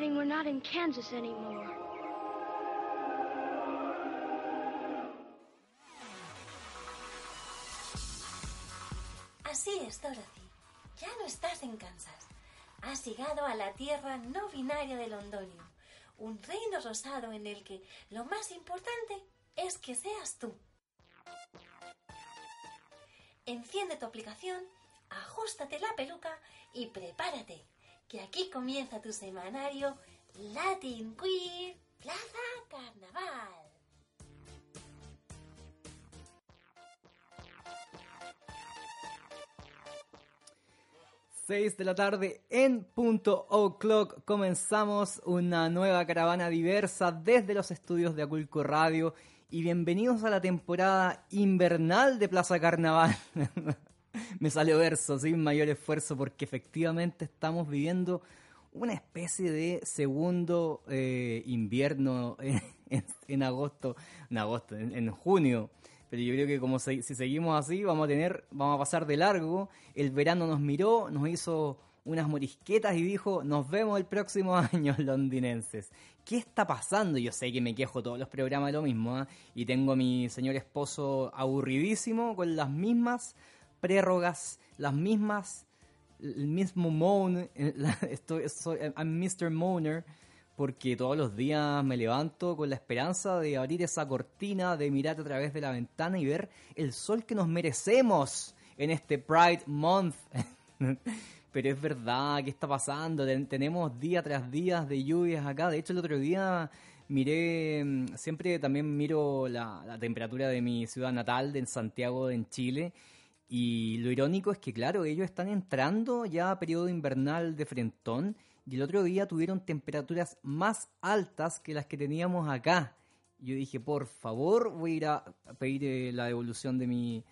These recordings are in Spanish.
we're not in Kansas anymore. Así es, Dorothy. Ya no estás en Kansas. Has llegado a la tierra no binaria de Londorio, un reino rosado en el que lo más importante es que seas tú. Enciende tu aplicación, ajustate la peluca y prepárate, que aquí comienza tu semanario Latin Queer Plaza Carnaval. 6 de la tarde en punto o'clock comenzamos una nueva caravana diversa desde los estudios de Aculco Radio y bienvenidos a la temporada invernal de Plaza Carnaval. Me salió verso sin mayor esfuerzo porque efectivamente estamos viviendo una especie de segundo eh, invierno en, agosto, en agosto, en junio pero yo creo que como si seguimos así, vamos a tener, vamos a pasar de largo. El verano nos miró, nos hizo unas morisquetas y dijo, nos vemos el próximo año, londinenses. ¿Qué está pasando? Yo sé que me quejo todos los programas de lo mismo, ¿ah? y tengo a mi señor esposo aburridísimo con las mismas prérrogas, las mismas, el mismo moan, estoy, soy, Mr. Moaner, porque todos los días me levanto con la esperanza de abrir esa cortina, de mirar a través de la ventana y ver el sol que nos merecemos en este Pride Month. Pero es verdad, ¿qué está pasando? Tenemos día tras día de lluvias acá. De hecho, el otro día miré, mm, siempre también miro la, la temperatura de mi ciudad natal, de Santiago, en Chile. Y lo irónico es que, claro, ellos están entrando ya a periodo invernal de frentón y el otro día tuvieron temperaturas más altas que las que teníamos acá. Yo dije, por favor, voy a ir a pedir eh, la devolución de mi,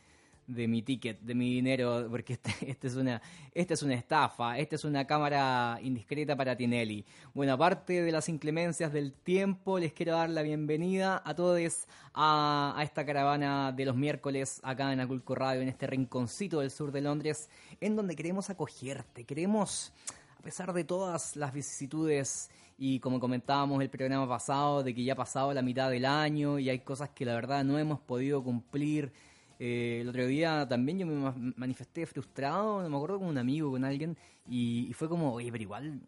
de mi ticket, de mi dinero, porque este, este, es una, esta es una estafa, esta es una cámara indiscreta para Tinelli. Bueno, aparte de las inclemencias del tiempo, les quiero dar la bienvenida a todos a, a esta caravana de los miércoles acá en Aculco Radio, en este rinconcito del sur de Londres, en donde queremos acogerte, queremos a pesar de todas las vicisitudes y como comentábamos el programa pasado, de que ya ha pasado la mitad del año y hay cosas que la verdad no hemos podido cumplir. Eh, el otro día también yo me manifesté frustrado, me acuerdo con un amigo, con alguien, y, y fue como, oye, pero igual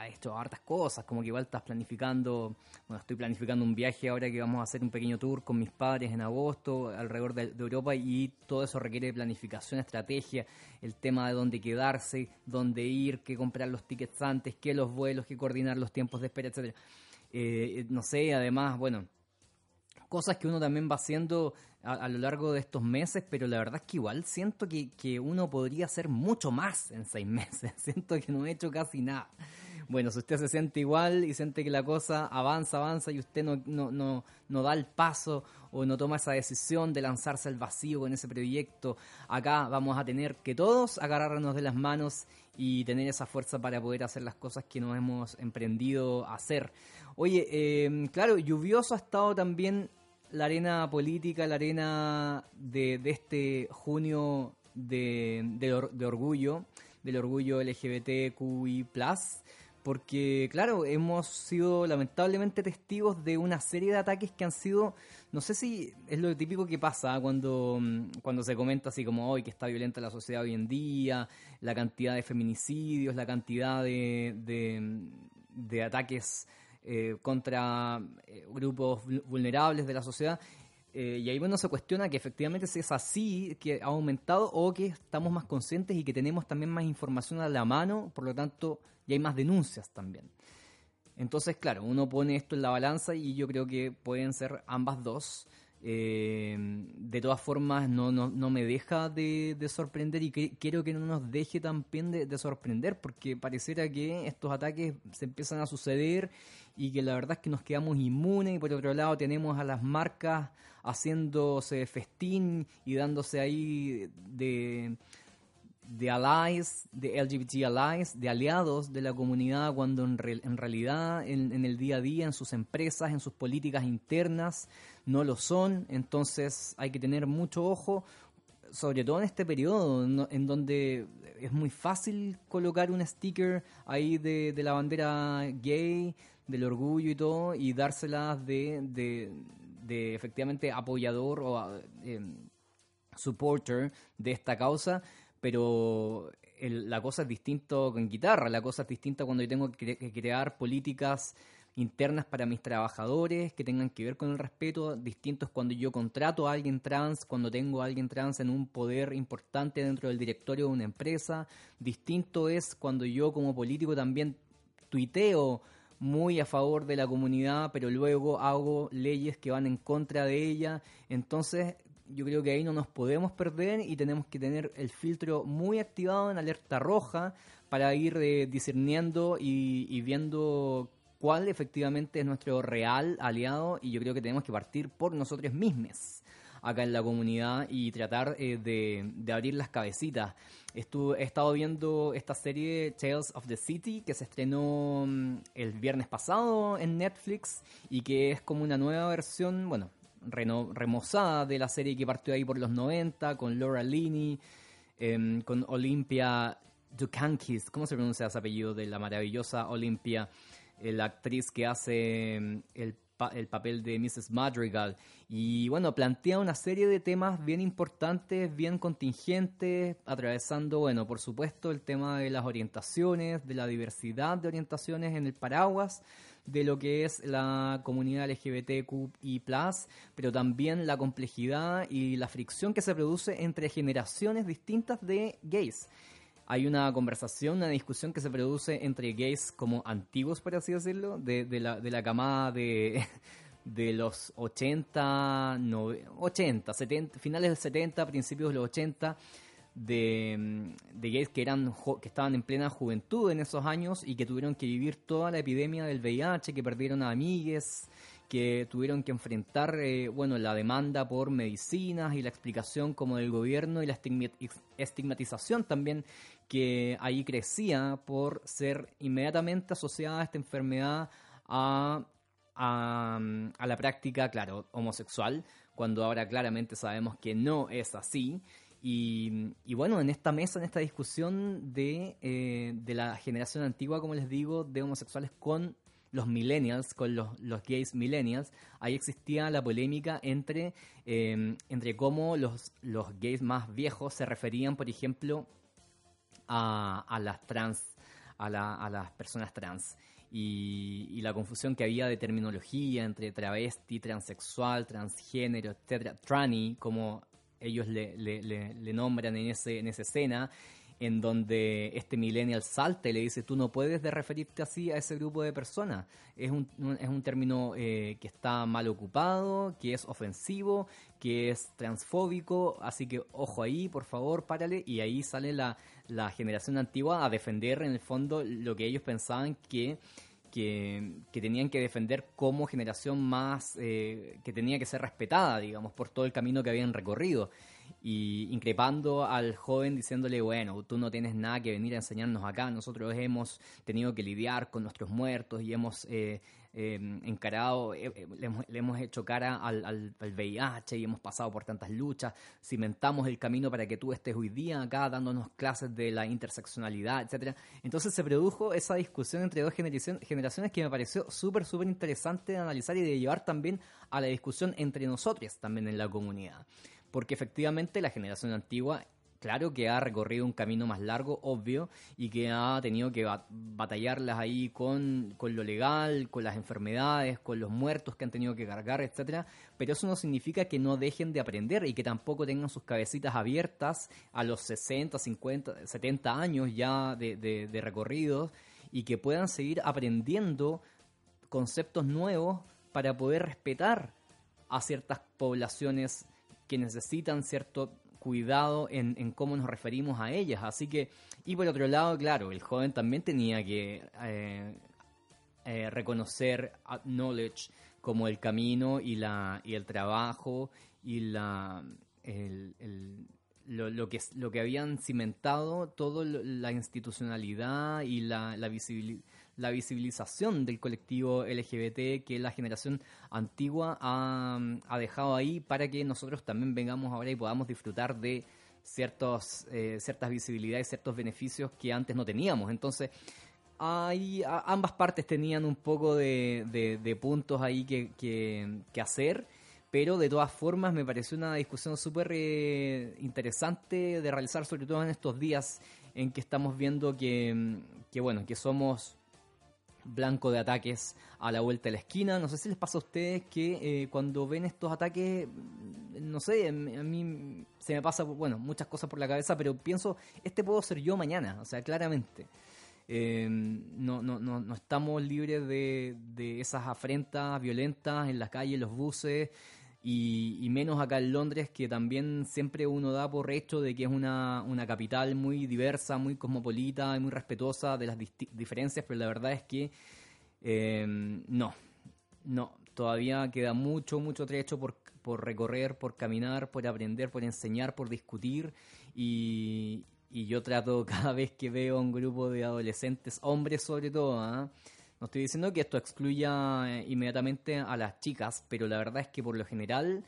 ha hecho hartas cosas, como que igual estás planificando, bueno, estoy planificando un viaje ahora que vamos a hacer un pequeño tour con mis padres en agosto alrededor de, Europa y todo eso requiere planificación, estrategia, el tema de dónde quedarse, dónde ir, qué comprar los tickets antes, qué los vuelos, qué coordinar los tiempos de espera, etcétera. Eh, no sé, además, bueno, cosas que uno también va haciendo a, lo largo de estos meses, pero la verdad es que igual siento que, que, uno podría hacer mucho más en seis meses. siento que no he hecho casi nada. Bueno, si usted se siente igual y siente que la cosa avanza, avanza y usted no, no, no, no da el paso o no toma esa decisión de lanzarse al vacío con ese proyecto, acá vamos a tener que todos agarrarnos de las manos y tener esa fuerza para poder hacer las cosas que nos hemos emprendido a hacer. Oye, eh, claro, lluvioso ha estado también la arena política, la arena de, de este junio de, de, de orgullo, del orgullo LGBTQI porque claro, hemos sido lamentablemente testigos de una serie de ataques que han sido, no sé si es lo típico que pasa cuando, cuando se comenta así como hoy que está violenta la sociedad hoy en día, la cantidad de feminicidios, la cantidad de, de, ataques eh, contra eh, grupos vulnerables de la sociedad. Eh, y ahí bueno se cuestiona que efectivamente si es así, que ha aumentado o que estamos más conscientes y que tenemos también más información a la mano, por lo tanto ya hay más denuncias también. Entonces, claro, uno pone esto en la balanza y yo creo que pueden ser ambas dos. Eh, de todas formas, no, no, no me deja de, sorprender y que, quiero que no nos deje también de, de, sorprender, porque pareciera que estos ataques se empiezan a suceder y que la verdad es que nos quedamos inmunes. Y por otro lado, tenemos a las marcas haciéndose festín y dándose ahí de de allies, de LGBT allies, de aliados de la comunidad, cuando en, en realidad en, el día a día, en sus empresas, en sus políticas internas, no lo son. Entonces hay que tener mucho ojo. sobre todo en este periodo, en donde es muy fácil colocar un sticker ahí de, la bandera gay, del orgullo y todo, y dárselas de, de, efectivamente apoyador o em, supporter de esta causa, pero la cosa es distinto con guitarra, la cosa es distinta cuando yo tengo que crear políticas internas para mis trabajadores que tengan que ver con el respeto, distintos cuando yo contrato a alguien trans, cuando tengo a alguien trans en un poder importante dentro del directorio de una empresa, distinto es cuando yo como político también tuiteo muy a favor de la comunidad, pero luego hago leyes que van en contra de ella, entonces yo creo que ahí no nos podemos perder y tenemos que tener el filtro muy activado en alerta roja para ir eh, discerniendo y, y viendo cuál efectivamente es nuestro real aliado y yo creo que tenemos que partir por nosotros mismos acá en la comunidad y tratar eh, de, abrir las cabecitas. Estuve, he estado viendo esta serie Tales of the City que se estrenó mm, el viernes pasado en Netflix y que es como una nueva versión, bueno, remozada de la serie que partió ahí por los 90 con Laura Linney, em, con Olympia Dukankis, ¿cómo se pronuncia ese apellido de la maravillosa Olympia? La actriz que hace mm, el, el, papel de Mrs. Madrigal. Y bueno, plantea una serie de temas bien importantes, bien contingentes, atravesando, bueno, por supuesto, el tema de las orientaciones, de la diversidad de orientaciones en el paraguas de lo que es la comunidad LGBTQI+, pero también la complejidad y la fricción que se produce entre generaciones distintas de gays hay una conversación, una discusión que se produce entre gays como antiguos, por así decirlo, de, la, de la camada de, de los 80, 80, 70, finales del 70, principios de los 80, de, de, gays que, eran, que estaban en plena juventud en esos años y que tuvieron que vivir toda la epidemia del VIH, que perdieron a amigues, que tuvieron que enfrentar eh, bueno, la demanda por medicinas y la explicación como del gobierno y la estigmatización también que ahí crecía por ser inmediatamente asociada a esta enfermedad a, a, la práctica, claro, homosexual, cuando ahora claramente sabemos que no es así. Y, bueno, en esta mesa, en esta discusión de, eh, de, la generación antigua, como les digo, de homosexuales con los millennials, con los, los gays millennials, ahí existía la polémica entre, em, entre cómo los, los gays más viejos se referían, por ejemplo, a, a las trans, a, la, a, las personas trans. Y, y, la confusión que había de terminología entre travesti, transexual, transgénero, etcétera, tranny, como ellos le, le, le, le nombran en, ese, en esa escena, en donde este millennial salta y le dice, tú no puedes de referirte así a ese grupo de personas. Es un, es un término eh, que está mal ocupado, que es ofensivo, que es transfóbico, así que ojo ahí, por favor, párale. Y ahí sale la, la generación antigua a defender en el fondo lo que ellos pensaban que... Que, que, tenían que defender como generación más eh, que tenía que ser respetada, digamos, por todo el camino que habían recorrido y increpando al joven diciéndole, bueno, tú no tienes nada que venir a enseñarnos acá, nosotros hemos tenido que lidiar con nuestros muertos y hemos eh, em, encarado, eh, eh, le, hemos, hecho cara al, VIH y hemos pasado por tantas luchas, cimentamos el camino para que tú estés hoy día acá dándonos clases de la interseccionalidad, etcétera. Entonces se produjo esa discusión entre dos generaciones que me pareció súper, súper interesante de analizar y de llevar también a la discusión entre nosotros también en la comunidad porque efectivamente la generación antigua claro que ha recorrido un camino más largo, obvio, y que ha tenido que batallarlas ahí con, con, lo legal, con las enfermedades, con los muertos que han tenido que cargar, etcétera. Pero eso no significa que no dejen de aprender y que tampoco tengan sus cabecitas abiertas a los 60, 50, 70 años ya de, de, de recorridos y que puedan seguir aprendiendo conceptos nuevos para poder respetar a ciertas poblaciones que necesitan cierto cuidado en, cómo nos referimos a ellas. Así que, y por otro lado, claro, el joven también tenía que eh, eh, reconocer knowledge como el camino y, la, y el trabajo y la, lo, que, lo que habían cimentado, toda la institucionalidad y la, la visibilidad la visibilización del colectivo LGBT que la generación antigua ha, dejado ahí para que nosotros también vengamos ahora y podamos disfrutar de, ciertos, eh, ciertas visibilidades, ciertos beneficios que antes no teníamos. Entonces, hay, ambas partes tenían un poco de, puntos ahí que, que, hacer, pero de todas formas me pareció una discusión súper eh, interesante de realizar, sobre todo en estos días en que estamos viendo que, que bueno, que somos blanco de ataques a la vuelta de la esquina. No sé si les pasa a ustedes que eh, cuando ven estos ataques, no sé, a mí se me pasa, bueno, muchas cosas por la cabeza, pero pienso, este puedo ser yo mañana, o sea, claramente. Eh, no, no, no, no, estamos libres de, de esas afrentas violentas en las calles, los buses, y, menos acá en Londres, que también siempre uno da por hecho de que es una, una capital muy diversa, muy cosmopolita y muy respetuosa de las diferencias, pero la verdad es que eh, no, no, todavía queda mucho, mucho trecho por, por recorrer, por caminar, por aprender, por enseñar, por discutir y, y yo trato cada vez que veo a un grupo de adolescentes, hombres sobre todo, ¿ah? No estoy diciendo que esto excluya eh, inmediatamente a las chicas, pero la verdad es que por lo general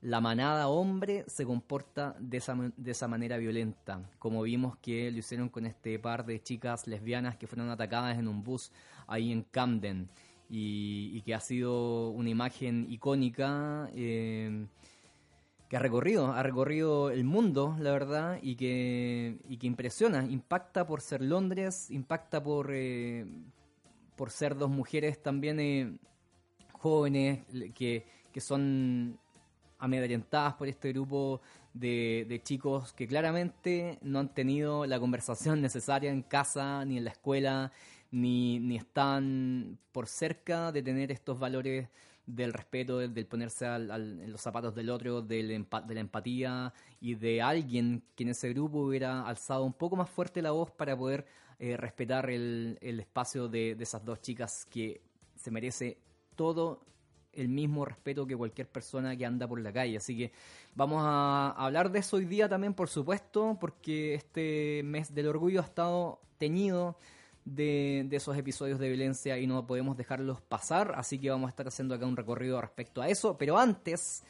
la manada hombre se comporta de esa, de esa manera violenta, como vimos que lo hicieron con este par de chicas lesbianas que fueron atacadas en un bus ahí en Camden y, que ha sido una imagen icónica. Eh, que ha recorrido, ha recorrido el mundo, la verdad, y que, y que impresiona, impacta por ser Londres, impacta por, eh, por ser dos mujeres también eh, jóvenes que, que, son amedrentadas por este grupo de, de, chicos que claramente no han tenido la conversación necesaria en casa ni en la escuela, ni, ni están por cerca de tener estos valores del respeto, del, ponerse en los zapatos del otro, del de la empatía y de alguien que en ese grupo hubiera alzado un poco más fuerte la voz para poder eh, respetar el, espacio de, esas dos chicas que se merece todo el mismo respeto que cualquier persona que anda por la calle. Así que vamos a hablar de eso hoy día también, por supuesto, porque este mes del orgullo ha estado teñido de, esos episodios de violencia y no podemos dejarlos pasar. Así que vamos a estar haciendo acá un recorrido respecto a eso. Pero antes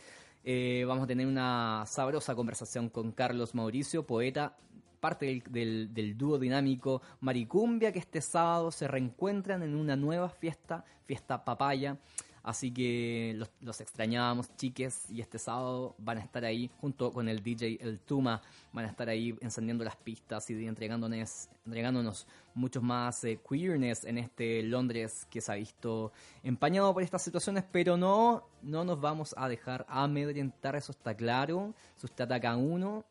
eh, vamos a tener una sabrosa conversación con Carlos Mauricio, poeta parte del, del, dúo dinámico Maricumbia, que este sábado se reencuentran en una nueva fiesta, fiesta papaya. Así que los, los, extrañábamos, chiques, y este sábado van a estar ahí junto con el DJ El Tuma, van a estar ahí encendiendo las pistas y entregándonos, entregándonos muchos más eh, queerness en este Londres que se ha visto empañado por estas situaciones, pero no, no nos vamos a dejar amedrentar, eso está claro. Si usted ataca a uno,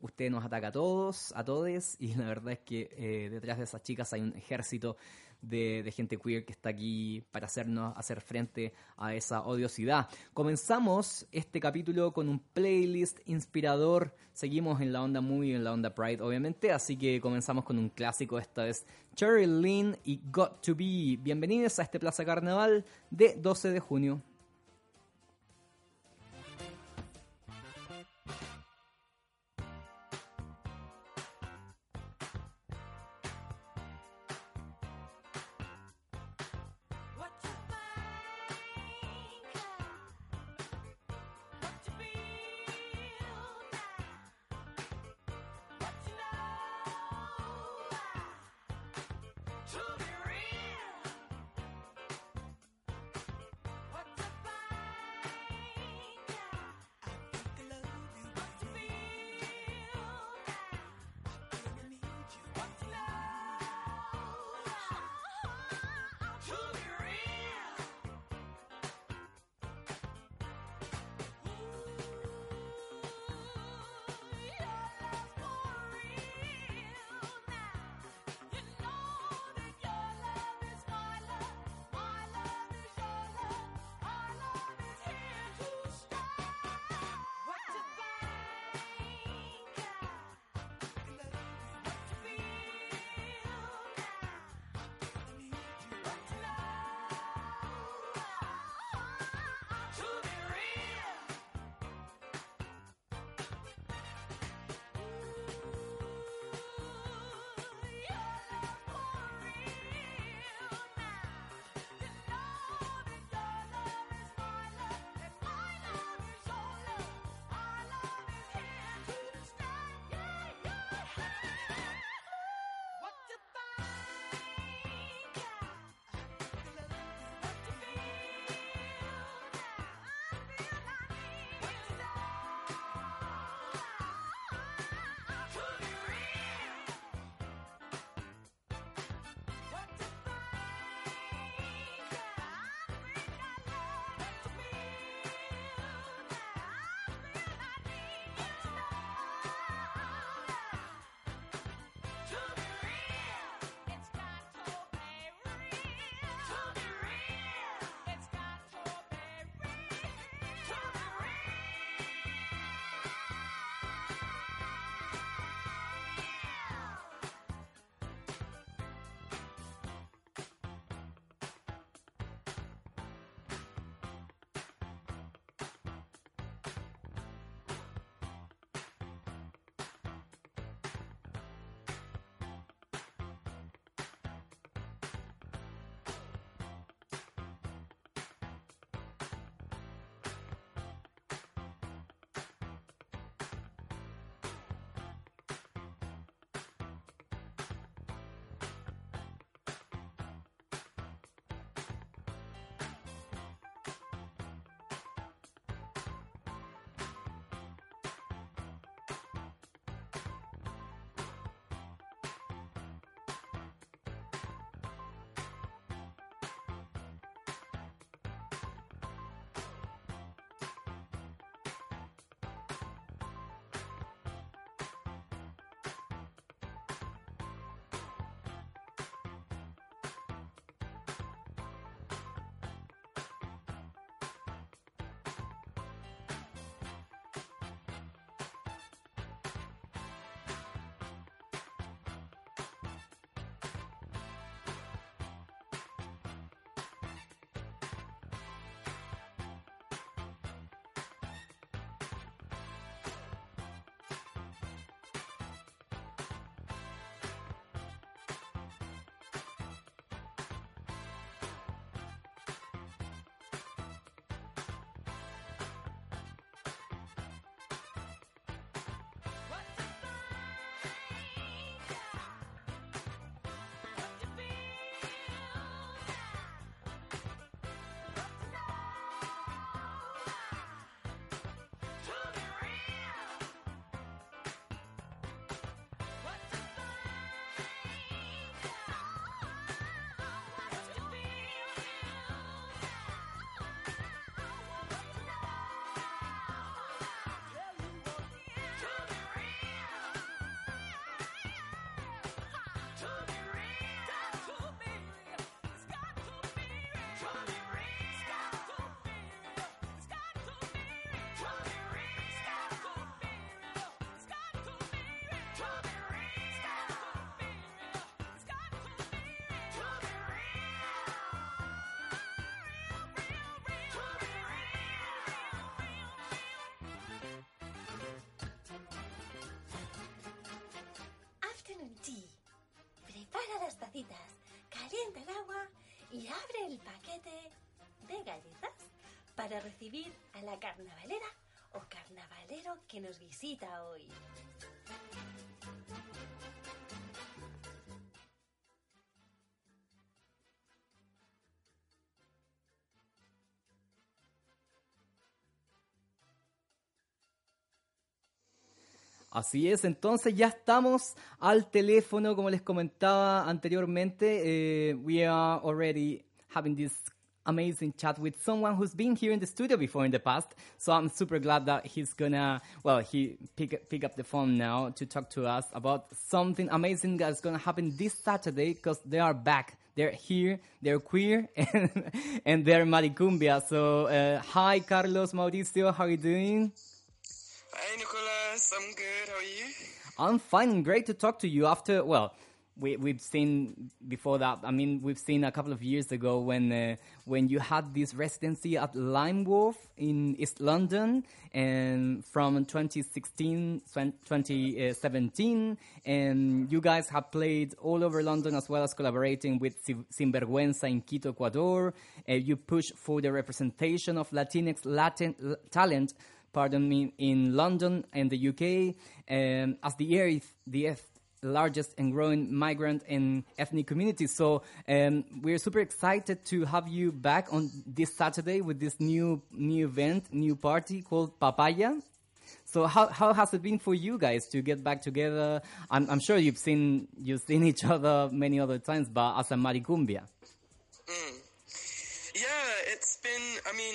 usted nos ataca a todos, a todes, y la verdad es que eh, detrás de esas chicas hay un ejército de, gente queer que está aquí para hacernos hacer frente a esa odiosidad. Comenzamos este capítulo con un playlist inspirador. Seguimos en la onda muy en la onda Pride, obviamente, así que comenzamos con un clásico. Esta es Cherry Lynn y Got to Be. Bienvenidos a este Plaza Carnaval de 12 de junio. Y abre el paquete de galletas para recibir a la carnavalera o carnavalero que nos visita hoy. Así es, entonces ya estamos al teléfono, como les comentaba anteriormente. eh, we are already having this amazing chat with someone who's been here in the studio before in the past. So I'm super glad that he's gonna, well, he pick, pick up the phone now to talk to us about something amazing that's gonna happen this Saturday because they are back. They're here, they're queer, and, and they're Maricumbia. So, uh, hi, Carlos Mauricio, how are you doing? Hi, Nicolas. I'm good. How are you? I'm fine. Great to talk to you after, well, we, we've seen before that, I mean, we've seen a couple of years ago when, uh, when you had this residency at Lime Wolf in East London and from 2016, 2017, and you guys have played all over London as well as collaborating with Sin- Sinvergüenza in Quito, Ecuador. Uh, you push for the representation of Latinx Latin talent pardon me, in London and the UK, um, as the eighth, the eighth largest and growing migrant and ethnic community. So um, we're super excited to have you back on this Saturday with this new new event, new party called Papaya. So how how has it been for you guys to get back together? I'm, I'm sure you've seen you've seen each other many other times, but as a maricumbia. Yeah, it's been, I mean,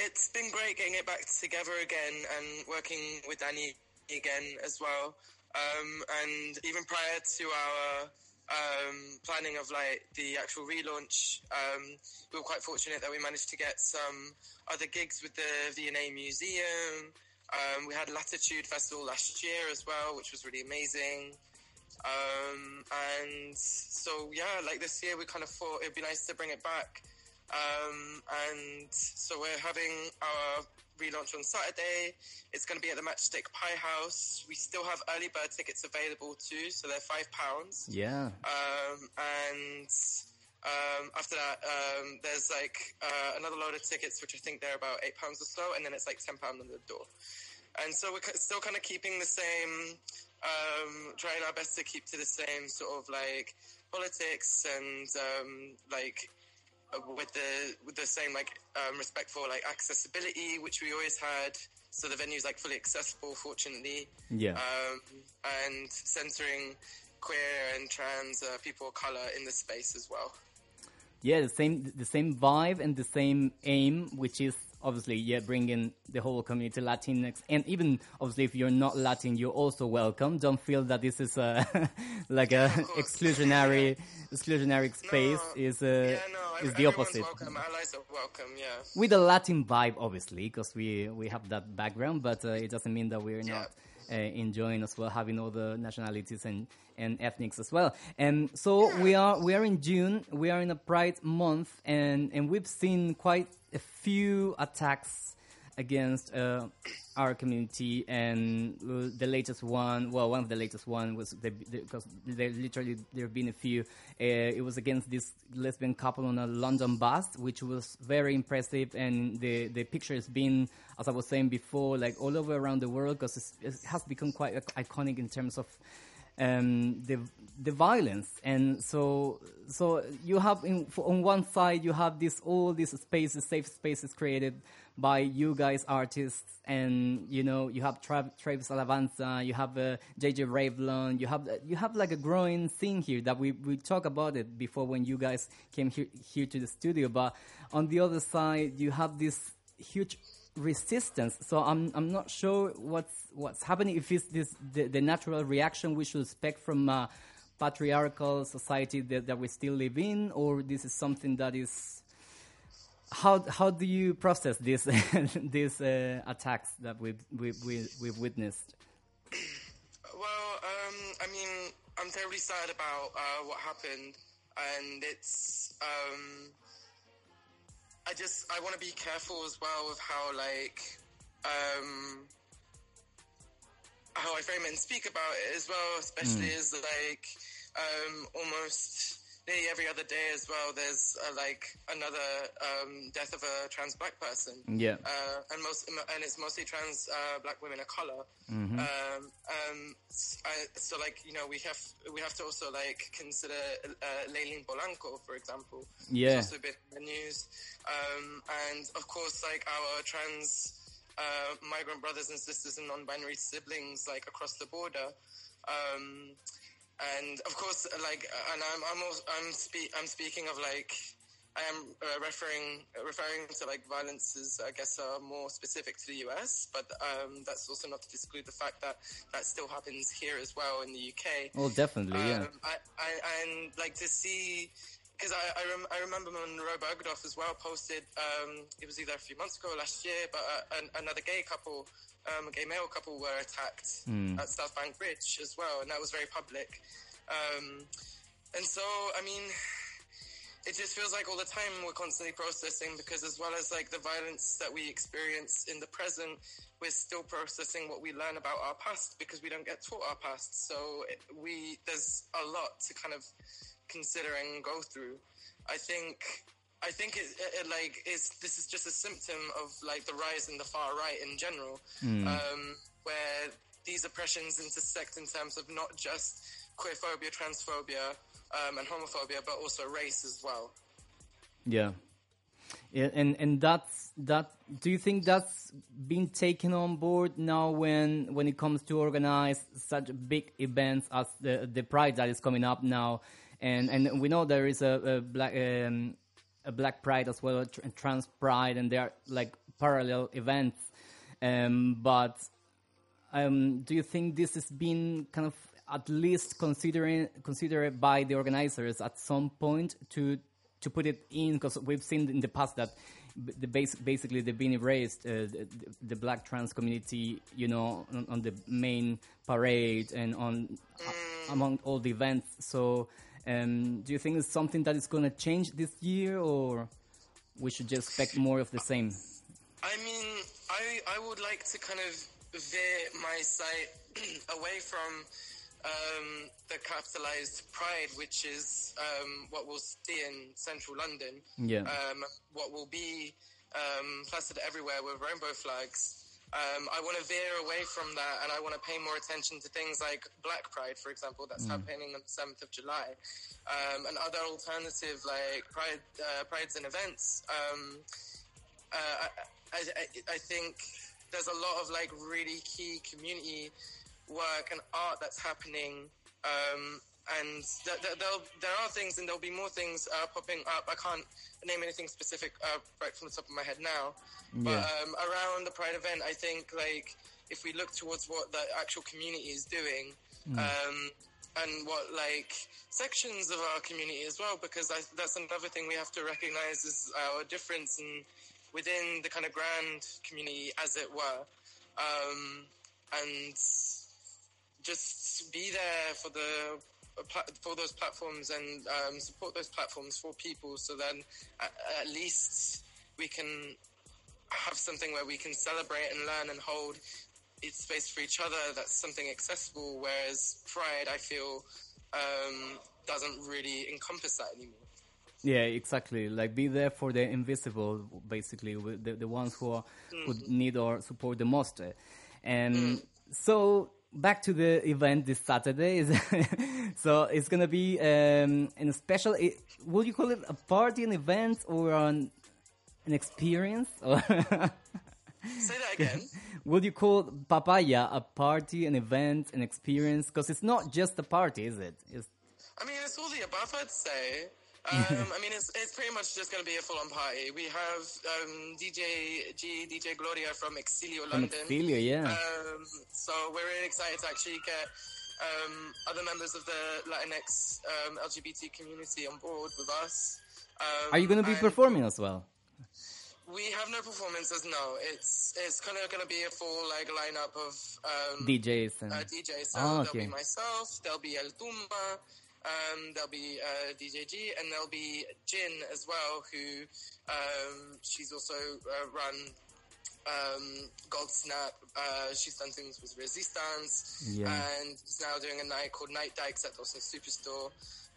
it's been great getting it back together again and working with Danny again as well. Um, and even prior to our um, planning of like the actual relaunch, um, we were quite fortunate that we managed to get some other gigs with the V&A Museum. Um, we had Latitude Festival last year as well, which was really amazing. Um, and so, yeah, like this year we kind of thought it'd be nice to bring it back. Um, and so we're having our relaunch on Saturday. It's going to be at the Matchstick Pie House. We still have early bird tickets available too, so they're five pounds. Yeah. Um, and um, after that, um, there's like uh, another load of tickets, which I think they're about eight pounds or so, and then it's like ten pound on the door. And so we're still kind of keeping the same, um, trying our best to keep to the same sort of like politics and um, like with the with the same like um, respect for like accessibility, which we always had. So the venue's like fully accessible, fortunately Yeah. um, and censoring queer and trans uh, people of color in the space as well. Yeah, the same the same vibe and the same aim, which is obviously yeah bringing the whole community Latinx, and even obviously if you're not Latin, you're also welcome. Don't feel that this is a like a exclusionary exclusionary space. No, is uh, yeah, no, is the opposite. welcome. Allies are welcome. Yeah. With a Latin vibe, obviously, because we we have that background, but uh, it doesn't mean that we're Yeah. not uh, enjoying as well, having all the nationalities and, and ethnics as well. And so we are we are in June, we are in a Pride month, and and we've seen quite a few attacks against uh, our community and uh, the latest one well one of the latest one was the, because there literally there have been a few. Uh, it was against this lesbian couple on a london bus which was very impressive. And the the picture has been as i was saying before like all over around the world because it has become quite iconic in terms of um, the the violence, and so so you have in, on one side you have this all these spaces, safe spaces created by you guys artists, and you know you have Tra- Travis Alavanza, you have uh, JJ Ravlon, you have you have like a growing thing here that we we talk about it before when you guys came here here to the studio, but on the other side you have this huge resistance. So I'm I'm not sure what's what's happening. If it's this the, the natural reaction we should expect from a patriarchal society that, that we still live in, or this is something that is. How how do you process this these uh, attacks that we've we, we, we've witnessed? Well, um, I mean, I'm terribly sad about uh, what happened, and it's. Um, I just I want to be careful as well with how like um, how I frame it and speak about it as well, especially as like um, almost nearly every other day as well, there's uh, like another um, death of a trans black person. Yeah. Uh, and most and it's mostly trans uh, black women of color. Mm-hmm. Um, um, I, so like you know we have we have to also like consider uh, Leilin Polanco, for example. Yeah. also been in the news. Um, and of course, like our trans uh, migrant brothers and sisters and non-binary siblings, like across the border. Um, and of course, like, and I'm I'm also, I'm, spe- I'm speaking of like. I am uh, referring referring to like violences, I guess, are more specific to the US, but um, that's also not to exclude the fact that that still happens here as well in the UK. Oh, definitely, yeah. Um, I, I, and like to see, because I, I, rem- I remember Monroe Bergdorf as well posted, um, it was either a few months ago or last year, but uh, an, another gay couple, um, a gay male couple were attacked at South Bank Bridge as well, and that was very public. Um, and so, I mean, it just feels like all the time we're constantly processing because as well as like the violence that we experience in the present we're still processing what we learn about our past because we don't get taught our past. So it, we there's a lot to kind of consider and go through. I think i think it, it, it like is this is just a symptom of like the rise in the far right in general um, where these oppressions intersect in terms of not just queerphobia transphobia um, and homophobia, but also race as well. Yeah. Yeah, and and that's that. Do you think that's been taken on board now when when it comes to organize such big events as the the Pride that is coming up now, and and we know there is a, a black um, a Black Pride as well, a tr- Trans Pride, and they are like parallel events. Um, but um, do you think this has been kind of at least considering considered by the organizers at some point to to put it in? Because we've seen in the past that the base, basically they've been erased. Uh, the, the black trans community, you know, on, on the main parade and on among all the events. So, um, do you think it's something that is going to change this year, or we should just expect more of the same? I mean, I I would like to kind of veer my sight away from um, the capitalized pride, which is um, what we'll see in central London. Yeah. Um, what will be um, plastered everywhere with rainbow flags. Um, I want to veer away from that, and I want to pay more attention to things like Black Pride, for example, that's happening on the seventh of July, um, and other alternative like Pride, uh, prides and events. Um, uh, I, I, I- think there's a lot of like really key community work and art that's happening. Um, and th- th- there are things and there'll be more things uh, popping up. I can't name anything specific uh, right from the top of my head now. But Yeah. um, around the Pride event, I think like if we look towards what the actual community is doing, um, and what like sections of our community as well, because I, that's another thing we have to recognize is our difference in within the kind of grand community, as it were, um, and just be there for the for those platforms and um, support those platforms for people, so then at, at least we can have something where we can celebrate and learn and hold its space for each other. That's something accessible. Whereas Pride, I feel, um, doesn't really encompass that anymore. Yeah, exactly. Like be there for the invisible, basically, with the, the ones who are, who need our support the most. And so back to the event this Saturday. so it's gonna be um, in a special. would you call it a party, an event, or an an experience? Or Say that again. would you call Papaya a party, an event, an experience? Because it's not just a party, is it? It's, I mean, it's all the above, I'd say. Um, I mean, it's, it's pretty much just going to be a full-on party. We have um, DJ G, DJ Gloria from Exilio From London. Exilio, yeah. Um, so we're really excited to actually get um, other members of the Latinx um, LGBT community on board with us. Um, are you going to be performing as well? We have no performances. No, it's it's kind of going to be a full like lineup of um, DJs and uh, DJs. So Ah, there'll be myself, there'll be El Tumba, um, there'll be uh, DJ G, and there'll be Jin as well, who um, she's also uh, run um, Gold Snap. Uh, she's done things with Resistance, Yeah. and is now doing a night called Night Dykes at also Superstore.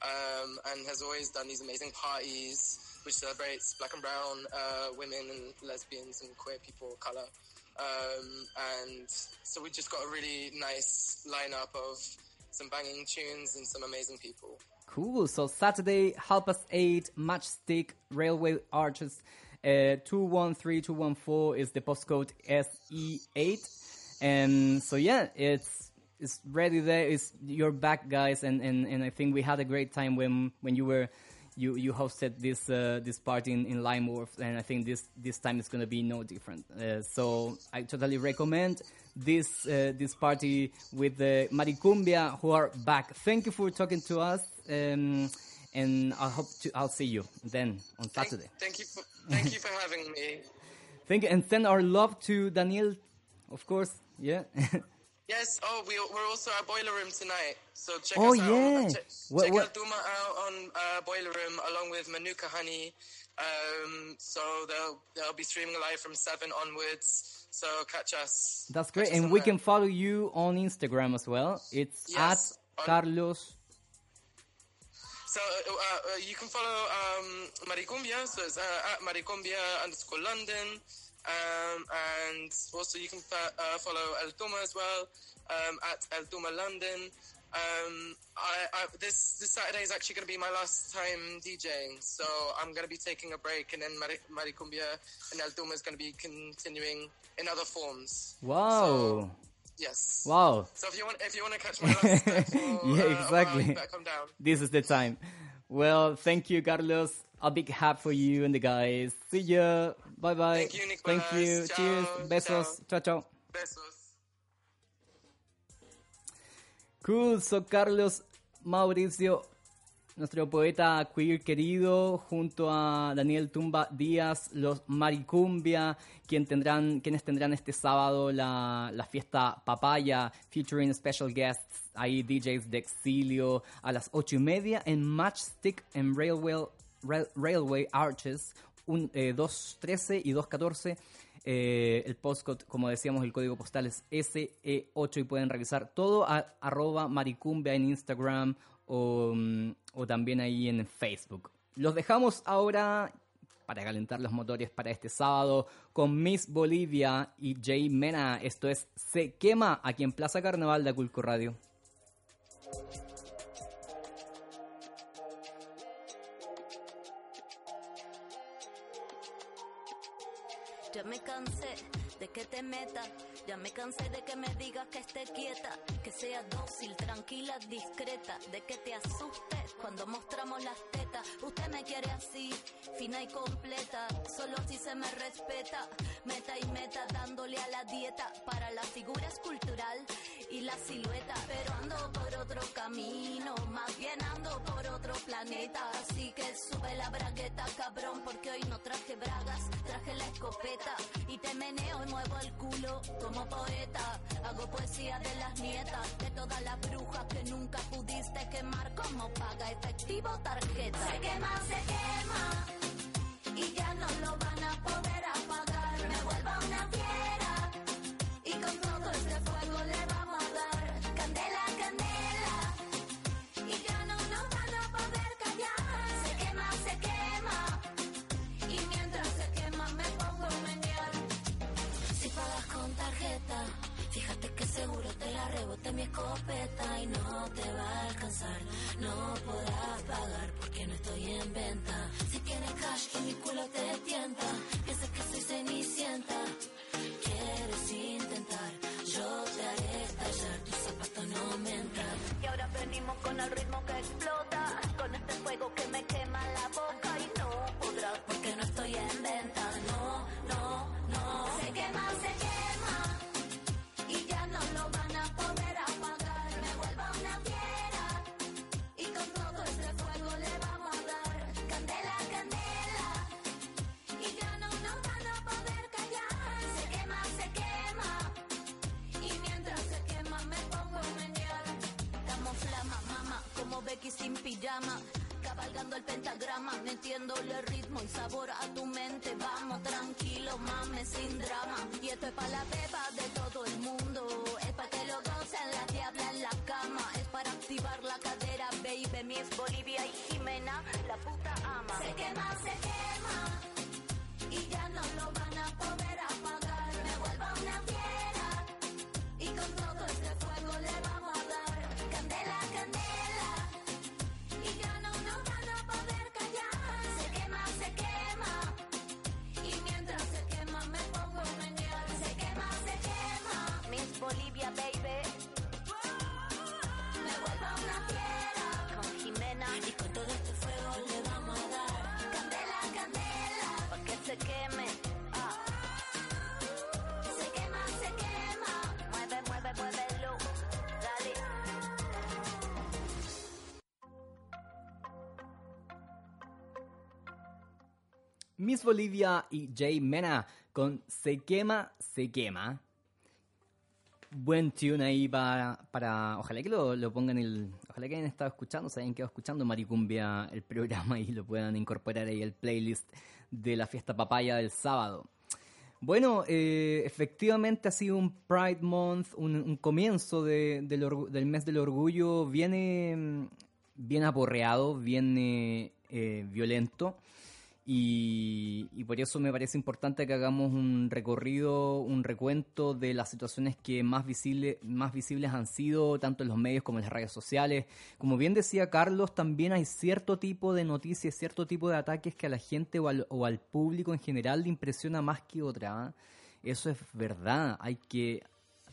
um, and has always done these amazing parties which celebrates black and brown uh, women and lesbians and queer people of color. Um, and so we just got a really nice lineup of some banging tunes and some amazing people. Cool. So Saturday, half past eight, Matchstick Railway Arches. Uh, 213214 is the postcode SE8. And so yeah, it's it's ready there. It's you're back, guys, and, and, and I think we had a great time when when you were you you hosted this uh, this party in, in Limeworth, and I think this this time is gonna be no different. Uh, so I totally recommend this uh, this party with the Maricumbia who are back. Thank you for talking to us. Um, and I hope to, I'll see you then on Saturday. Thank, thank you, for, thank you for having me. Thank you, and send our love to Daniel, of course. Yeah. yes. Oh, we, we're also at Boiler Room tonight, so check oh, us out. yeah. Check, what, check what? Duma out on uh, Boiler Room along with Manuka Honey. Um, so they'll they'll be streaming live from seven onwards. So catch us. That's great, catch and we can follow you on Instagram as well. It's Yes, at on- Carlos. So uh, uh, you can follow um, Maricumbia, so it's uh, at Maricumbia underscore London. Um, and also you can uh, follow El Tuma as well um, at El Tuma London. Um, I, I, this this Saturday is actually going to be my last time DJing, so I'm going to be taking a break, and then Mari- Maricumbia and El Tuma is going to be continuing in other forms. Wow. So, yes. Wow. So if you want, if you want to catch my last for, Yeah, uh, exactly. you better come down. This is the time. Well, thank you, Carlos. A big hat for you and the guys. See ya. Bye bye. Thank you, Nicolas. Thank you. Ciao. Cheers. Besos. Ciao, ciao. Besos. Cool. So, Carlos Mauricio, nuestro poeta queer querido, junto a Daniel Tumba Díaz, los Maricumbia, quien tendrán, quienes tendrán este sábado la, la fiesta Papaya, featuring special guests, ahí DJs de exilio, a las ocho y media en Matchstick en Railway, Rail- Railway Arches, un, eh, 213 y 214. Eh, el postcode, como decíamos, el código postal es SE8 y pueden revisar todo a arroba maricumbia en Instagram o, mm, o también ahí en Facebook. Los dejamos ahora para calentar los motores para este sábado con Miss Bolivia y Jay Mena. Esto es Se Quema aquí en Plaza Carnaval de Aculco Radio. Me cansé de que te metas, ya me cansé de que me digas que esté quieta, que sea dócil, tranquila, discreta, de que te asustes cuando mostramos las tetas. Usted me quiere así, fina y completa, solo si se me respeta, meta y meta dándole a la dieta para la figura escultural y la silueta, pero ando por otro camino, más bien ando por otro planeta, así que sube la bragueta, cabrón, porque hoy no traje bragas, traje la escopeta y te meneo y muevo el culo como poeta, hago poesía de las nietas, de todas las brujas que nunca pudiste quemar como paga efectivo tarjeta. Se quema, se quema y ya no lo van a poder apagar, rebote mi escopeta y no te va a alcanzar. No podrás pagar porque no estoy en venta. Si tienes cash y mi culo te tienta, piensas que soy cenicienta. Intentar, yo te haré estallar, tus zapatos no me entran. Y ahora venimos con el ritmo que explota, con este fuego que me quema la boca y no podrás porque no estoy en venta. No, no, no. Se quema, se quema mamá, como Becky sin pijama. Cabalgando el pentagrama, metiéndole ritmo y sabor a tu mente. Vamos tranquilo, mames, sin drama. Y esto es para la beba de todo el mundo. Es para que lo gocen la diabla en la cama. Es para activar la cadera, baby. baby, Miss Bolivia y Jimena, la puta ama. Se quema, se quema y ya no lo van Miss Bolivia y Jay Mena con Se quema, se quema. Buen tune ahí para, para ojalá que lo, lo pongan el, ojalá que hayan estado escuchando, se hayan quedado escuchando Maricumbia el programa y lo puedan incorporar ahí al playlist de la fiesta papaya del sábado. Bueno, eh, efectivamente ha sido un Pride Month, un, comienzo de- del, del mes del orgullo viene mm, bien aporreado, bien eh, eh, violento. Y, por eso me parece importante que hagamos un recorrido, un recuento de las situaciones que más, visible, más visibles han sido, tanto en los medios como en las redes sociales. Como bien decía Carlos, también hay cierto tipo de noticias, cierto tipo de ataques que a la gente o al, o al público en general le impresiona más que otra. ¿ah? Eso es verdad, hay que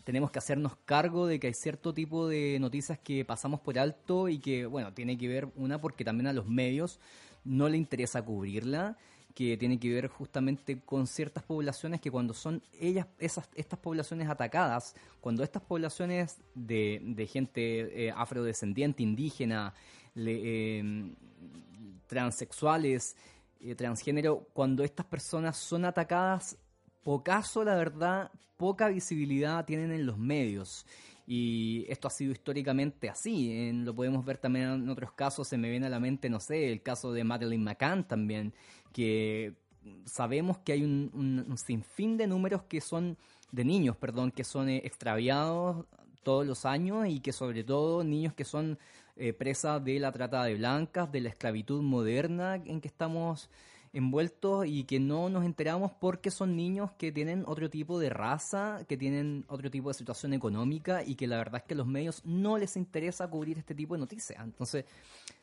tenemos que hacernos cargo de que hay cierto tipo de noticias que pasamos por alto y que, bueno, tiene que ver una porque también a los medios no le interesa cubrirla, que tiene que ver justamente con ciertas poblaciones que cuando son ellas, esas, estas poblaciones atacadas, cuando estas poblaciones de, de gente eh, afrodescendiente, indígena, le- eh, transexuales, eh, transgénero, cuando estas personas son atacadas, pocaso, la verdad, poca visibilidad tienen en los medios. Y esto ha sido históricamente así. En- lo podemos ver también en otros casos. Se me viene a la mente, no sé, el caso de Madeleine McCann también, que sabemos que hay un, un- un sinfín de números que son, de niños, perdón, que son eh, extraviados todos los años y que sobre todo niños que son eh, presa de la trata de blancas, de la esclavitud moderna en que estamos envueltos y que no nos enteramos porque son niños que tienen otro tipo de raza, que tienen otro tipo de situación económica y que la verdad es que a los medios no les interesa cubrir este tipo de noticias. Entonces,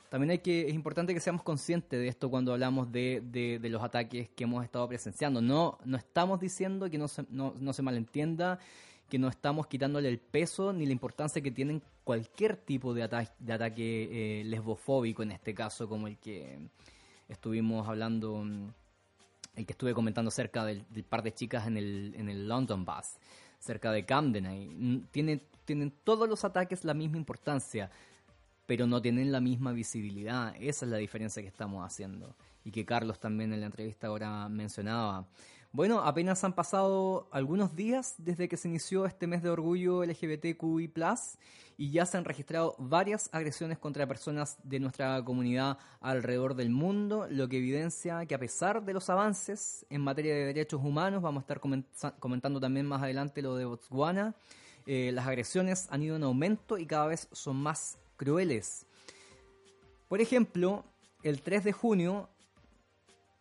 también hay que, es importante que seamos conscientes de esto cuando hablamos de, de- de los ataques que hemos estado presenciando. No, no estamos diciendo que no se, no, no se malentienda, que no estamos quitándole el peso ni la importancia que tienen cualquier tipo de, ata- de ataque eh, lesbofóbico en este caso, como el que estuvimos hablando, mm, el que estuve comentando cerca del, del par de chicas en el, en el London Bus, cerca de Camden. Ahí. Mm, Tiene, tienen todos los ataques la misma importancia, pero no tienen la misma visibilidad. Esa es la diferencia que estamos haciendo. Y que Carlos también en la entrevista ahora mencionaba. Bueno, apenas han pasado algunos días desde que se inició este mes de orgullo LGBTQI+, y ya se han registrado varias agresiones contra personas de nuestra comunidad alrededor del mundo, lo que evidencia que a pesar de los avances en materia de derechos humanos, vamos a estar comenta- comentando también más adelante lo de Botswana, eh, las agresiones han ido en aumento y cada vez son más crueles. Por ejemplo, el 3 de junio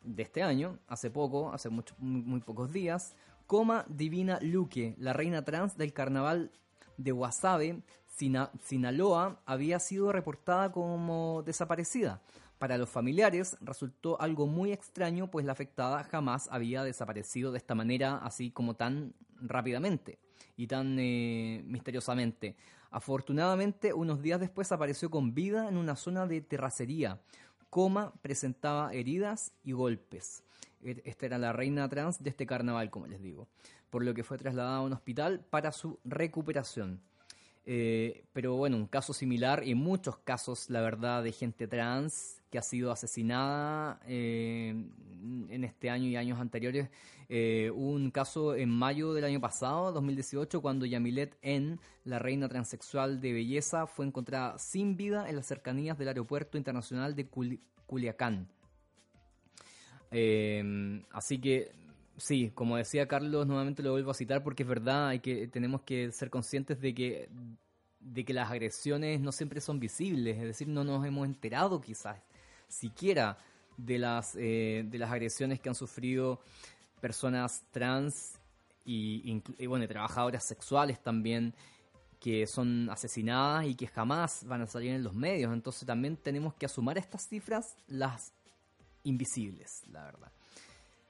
de este año, hace poco, hace mucho- muy, pocos días, Coma Divina Luque, la reina trans del carnaval de Wasabe, Sina- Sinaloa, había sido reportada como desaparecida. Para los familiares resultó algo muy extraño, pues la afectada jamás había desaparecido de esta manera, así como tan rápidamente y tan eh, misteriosamente. Afortunadamente, unos días después apareció con vida en una zona de terracería. Coma presentaba heridas y golpes. E- Esta era la reina trans de este carnaval, como les digo. Por lo que fue trasladada a un hospital para su recuperación. Eh, pero bueno, un caso similar y muchos casos, la verdad, de gente trans que ha sido asesinada eh, en este año y años anteriores. Eh, un caso en mayo del año pasado, 2018, cuando Yamilet N, la reina transexual de belleza, fue encontrada sin vida en las cercanías del aeropuerto internacional de Culi- Culiacán. Así que sí, como decía Carlos, nuevamente lo vuelvo a citar porque es verdad, hay que tenemos que ser conscientes de que de que las agresiones no siempre son visibles, es decir, no nos hemos enterado quizás siquiera de las, eh, de las agresiones que han sufrido personas trans y, bueno, trabajadoras sexuales también que son asesinadas y que jamás van a salir en los medios. Entonces también tenemos que asumir estas cifras las invisibles, la verdad.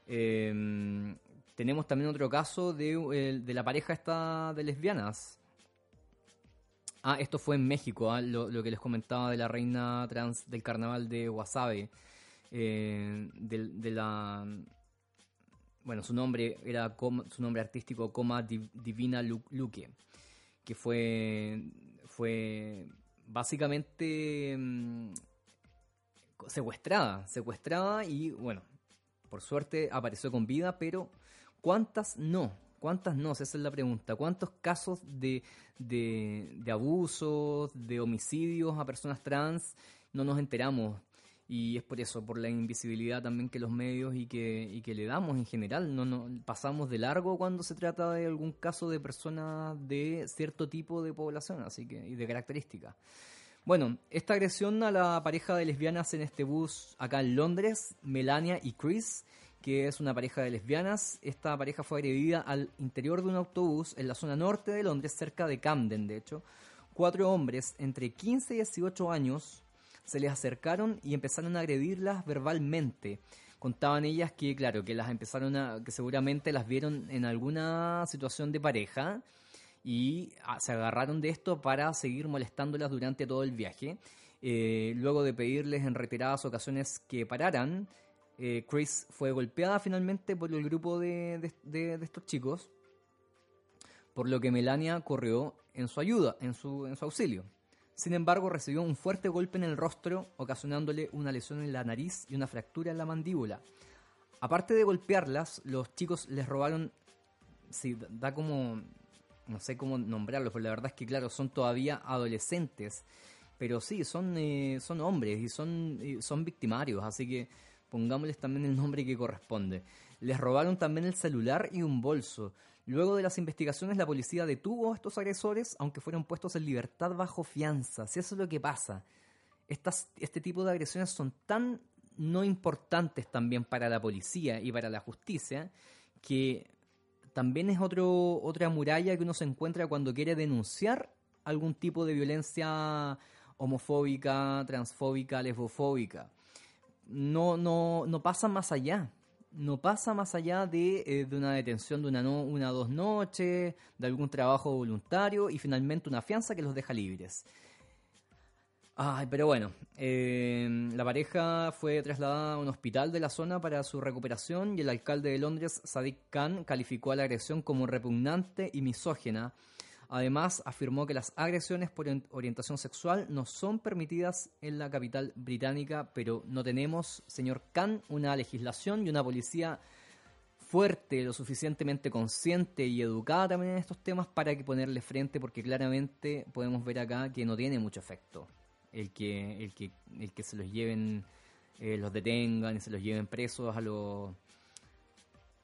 Em, tenemos también otro caso de, de, la pareja esta de lesbianas. Ah, esto fue en México, ah, lo, que les comentaba de la reina trans del carnaval de Wasabe. Eh, de, la bueno, su nombre era su nombre artístico Coma Divina Luque, que fue fue básicamente mm, secuestrada, secuestrada y bueno, por suerte apareció con vida, pero ¿cuántas no? ¿Cuántas no? Esa es la pregunta. ¿Cuántos casos de, de, abusos, de homicidios a personas trans no nos enteramos? y es por eso, por la invisibilidad también que los medios y que, y que le damos en general, no, no pasamos de largo cuando se trata de algún caso de personas de cierto tipo de población, así que y de características. Bueno, esta agresión a la pareja de lesbianas en este bus acá en Londres, Melania y Chris, que es una pareja de lesbianas, esta pareja fue agredida al interior de un autobús en la zona norte de Londres, cerca de Camden, de hecho. Cuatro hombres entre 15 y 18 años se les acercaron y empezaron a agredirlas verbalmente. Contaban ellas que, claro, que las empezaron a, que seguramente las vieron en alguna situación de pareja y ah, se agarraron de esto para seguir molestándolas durante todo el viaje. Eh, luego de pedirles en retiradas ocasiones que pararan, eh, Chris fue golpeada finalmente por el grupo de, estos chicos, por lo que Melania corrió en su ayuda, en su, en su auxilio. Sin embargo, recibió un fuerte golpe en el rostro, ocasionándole una lesión en la nariz y una fractura en la mandíbula. Aparte de golpearlas, los chicos les robaron. Sí, da como. No sé cómo nombrarlos, pero la verdad es que, claro, son todavía adolescentes. Pero sí, son, eh, son hombres y son, son victimarios, así que pongámosles también el nombre que corresponde. Les robaron también el celular y un bolso. Luego de las investigaciones, la policía detuvo a estos agresores, aunque fueron puestos en libertad bajo fianza. Si eso es lo que pasa. Estas, este tipo de agresiones son tan no importantes también para la policía y para la justicia que también es otro, otra muralla que uno se encuentra cuando quiere denunciar algún tipo de violencia homofóbica, transfóbica, lesbofóbica. No, no, no pasa más allá no pasa más allá de, eh, de una detención de una, no, una o dos noches, de algún trabajo voluntario y finalmente una fianza que los deja libres. Ay, pero bueno, eh, la pareja fue trasladada a un hospital de la zona para su recuperación y el alcalde de Londres, Sadiq Khan, calificó a la agresión como repugnante y misógena Además, afirmó que las agresiones por orientación sexual no son permitidas en la capital británica, pero no tenemos, señor Khan, una legislación y una policía fuerte, lo suficientemente consciente y educada también en estos temas para que ponerle frente, porque claramente podemos ver acá que no tiene mucho efecto el que, el que, el que se los lleven, eh, los detengan y se los lleven presos a los,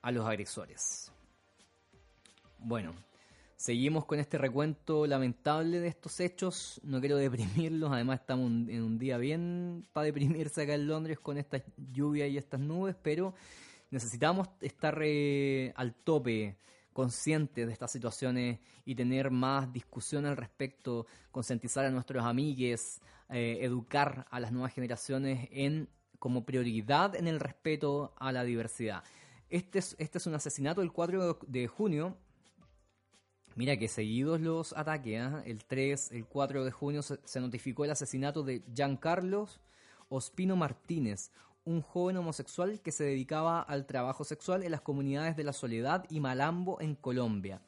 a los agresores. Bueno, Seguimos con este recuento lamentable de estos hechos. No quiero deprimirlos, además estamos en un día bien para deprimirse acá en Londres con esta lluvia y estas nubes, pero necesitamos estar eh, al tope, conscientes de estas situaciones y tener más discusión al respecto, concientizar a nuestros amigues, eh, educar a las nuevas generaciones en como prioridad en el respeto a la diversidad. Este es, este es un asesinato el 4 de junio Mira que seguidos los ataques, ¿ah? el 3, el 4 de junio se, notificó el asesinato de Giancarlos Ospino Martínez, un joven homosexual que se dedicaba al trabajo sexual en las comunidades de La Soledad y Malambo en Colombia.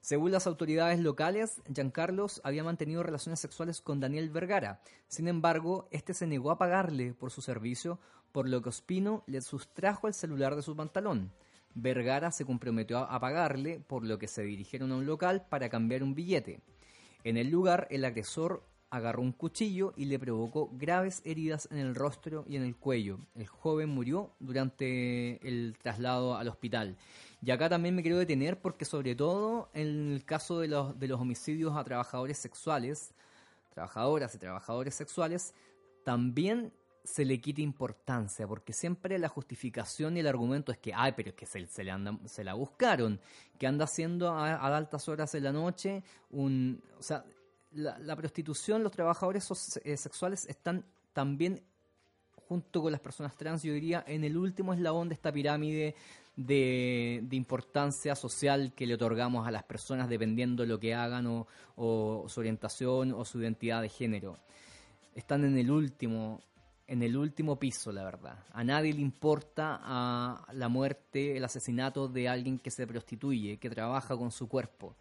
Según las autoridades locales, Giancarlos había mantenido relaciones sexuales con Daniel Vergara. Sin embargo, este se negó a pagarle por su servicio, por lo que Ospino le sustrajo el celular de su pantalón. Vergara se comprometió a pagarle, por lo que se dirigieron a un local para cambiar un billete. En el lugar, el agresor agarró un cuchillo y le provocó graves heridas en el rostro y en el cuello. El joven murió durante el traslado al hospital. Y acá también me quiero detener porque sobre todo en el caso de los, de los homicidios a trabajadores sexuales, trabajadoras y trabajadores sexuales, también se le quita importancia, porque siempre la justificación y el argumento es que, ay, pero es que se, le anda, se la buscaron, que anda haciendo a, a altas horas de la noche un... O sea, la, la prostitución, los trabajadores eh, sexuales están también junto con las personas trans, yo diría, en el último eslabón de esta pirámide de, de importancia social que le otorgamos a las personas dependiendo de lo que hagan o, o su orientación o su identidad de género. Están en el último, en el último piso, la verdad. A nadie le importa a la muerte, el asesinato de alguien que se prostituye, que trabaja con su cuerpo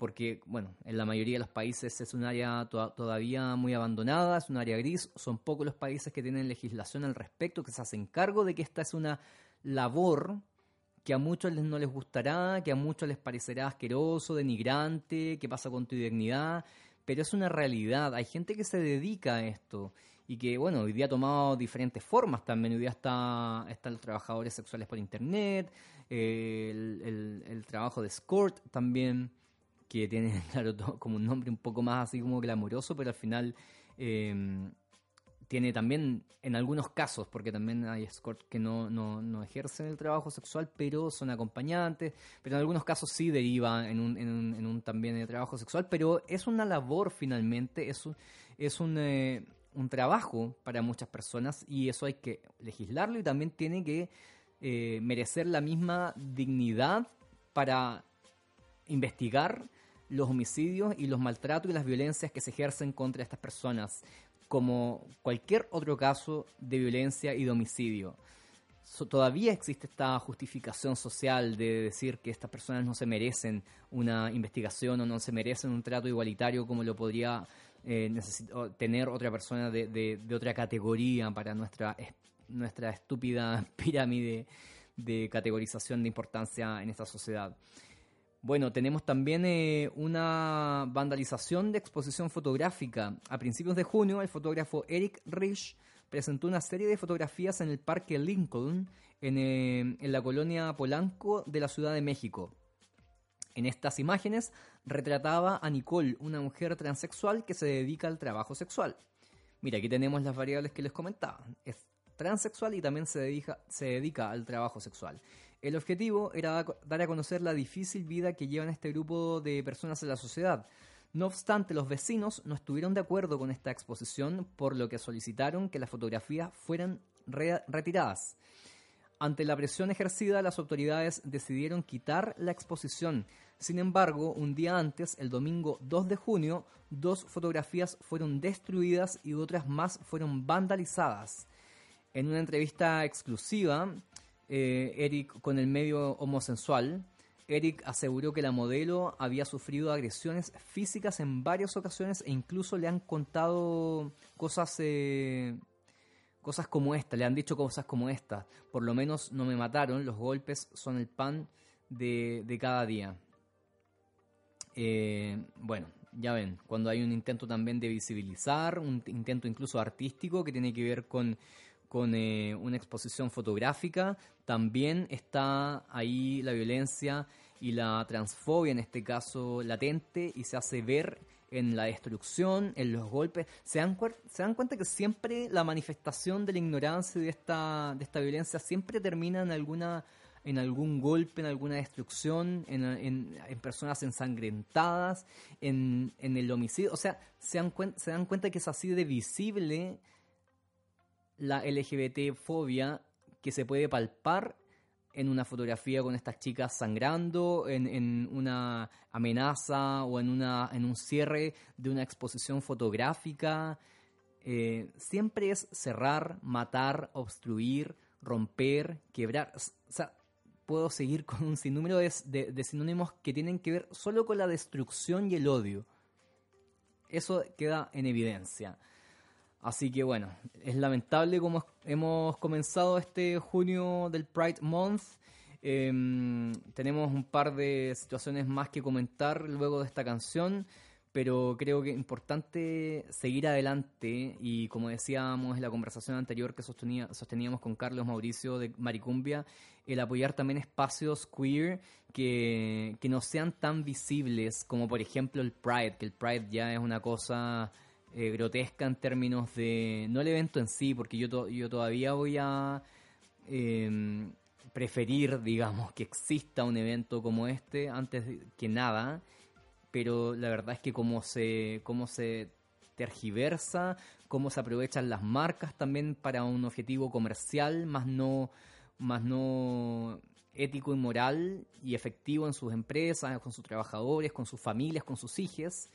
porque, bueno, en la mayoría de los países es un área to- todavía muy abandonada, es un área gris, son pocos los países que tienen legislación al respecto, que se hacen cargo de que esta es una labor que a muchos les no les gustará, que a muchos les parecerá asqueroso, denigrante, que pasa con tu dignidad, pero es una realidad, hay gente que se dedica a esto y que, bueno, hoy día ha tomado diferentes formas también, hoy día está, están los trabajadores sexuales por internet, el- el trabajo de escort también, que tiene, claro, todo como un nombre un poco más así como glamoroso, pero al final eh, tiene también, en algunos casos, porque también hay escort que no, no, no ejercen el trabajo sexual, pero son acompañantes, pero en algunos casos sí deriva en un, en un, en un también de trabajo sexual, pero es una labor finalmente, es un, es un, eh, un trabajo para muchas personas y eso hay que legislarlo y también tiene que eh, merecer la misma dignidad para investigar los homicidios y los maltratos y las violencias que se ejercen contra estas personas, como cualquier otro caso de violencia y de homicidio. So- todavía existe esta justificación social de decir que estas personas no se merecen una investigación o no se merecen un trato igualitario como lo podría eh, tener otra persona de, de- de otra categoría para nuestra, es- nuestra estúpida pirámide de categorización de importancia en esta sociedad. Bueno, tenemos también eh, una vandalización de exposición fotográfica. A principios de junio, el fotógrafo Eric Rich presentó una serie de fotografías en el Parque Lincoln, en, eh, en la colonia Polanco de la Ciudad de México. En estas imágenes retrataba a Nicole, una mujer transexual que se dedica al trabajo sexual. Mira, aquí tenemos las variables que les comentaba. Es transexual y también se dedica, se dedica al trabajo sexual. El objetivo era da- dar a conocer la difícil vida que llevan este grupo de personas en la sociedad. No obstante, los vecinos no estuvieron de acuerdo con esta exposición, por lo que solicitaron que las fotografías fueran re- retiradas. Ante la presión ejercida, las autoridades decidieron quitar la exposición. Sin embargo, un día antes, el domingo 2 de junio, dos fotografías fueron destruidas y otras más fueron vandalizadas. En una entrevista exclusiva, eh, Eric con el medio homosensual, Eric aseguró que la modelo había sufrido agresiones físicas en varias ocasiones e incluso le han contado cosas eh, cosas como esta, le han dicho cosas como esta. Por lo menos no me mataron, los golpes son el pan de, cada día. Eh, bueno, ya ven, cuando hay un intento también de visibilizar, un intento incluso artístico que tiene que ver con, con eh, una exposición fotográfica, también está ahí la violencia y la transfobia, en este caso latente, y se hace ver en la destrucción, en los golpes. Se dan, se dan cuenta que siempre la manifestación de la ignorancia y de esta, de esta violencia siempre termina en alguna en algún golpe, en alguna destrucción, en, en- personas ensangrentadas, en, en el homicidio. O sea, se dan, se dan cuenta que es así de visible la LGBT-fobia que se puede palpar en una fotografía con estas chicas sangrando, en, en una amenaza o en, una, en un cierre de una exposición fotográfica. Eh, siempre es cerrar, matar, obstruir, romper, quebrar. O sea, puedo seguir con un sinnúmero de, de- de sinónimos que tienen que ver solo con la destrucción y el odio. Eso queda en evidencia. Así que bueno, es lamentable como hemos comenzado este junio del Pride Month. Em, tenemos un par de situaciones más que comentar luego de esta canción, pero creo que es importante seguir adelante y como decíamos en la conversación anterior que sostenía, sosteníamos con Carlos Mauricio de Maricumbia, el apoyar también espacios queer que, que no sean tan visibles como por ejemplo el Pride, que el Pride ya es una cosa eh, grotesca en términos de, no el evento en sí, porque yo, yo todavía voy a... Em, preferir, digamos, que exista un evento como este antes que nada pero la verdad es que cómo se, cómo se tergiversa, cómo se aprovechan las marcas también para un objetivo comercial, más no, más no ético y moral y efectivo en sus empresas, con sus trabajadores, con sus familias, con sus hijos,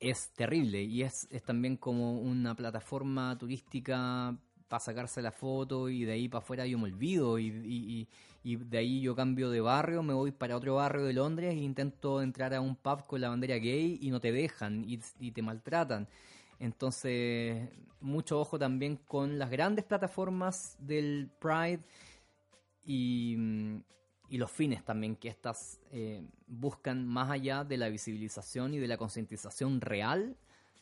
es terrible y es, es también como una plataforma turística para sacarse la foto y de ahí para afuera yo me olvido y, de ahí yo cambio de barrio, me voy para otro barrio de Londres e intento entrar a un pub con la bandera gay y no te dejan y, te maltratan. Entonces, mucho ojo también con las grandes plataformas del Pride y, los fines también que estas eh, buscan más allá de la visibilización y de la concientización real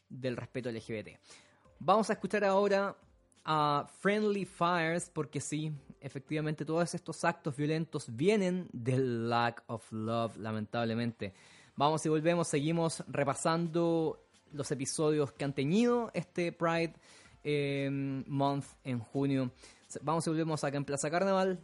del respeto LGBT. Vamos a escuchar ahora a Friendly Fires, porque sí, efectivamente todos estos actos violentos vienen del lack of love, lamentablemente. Vamos y volvemos, seguimos repasando los episodios que han tenido este Pride eh, Month en junio. Vamos y volvemos acá en Plaza Carnaval.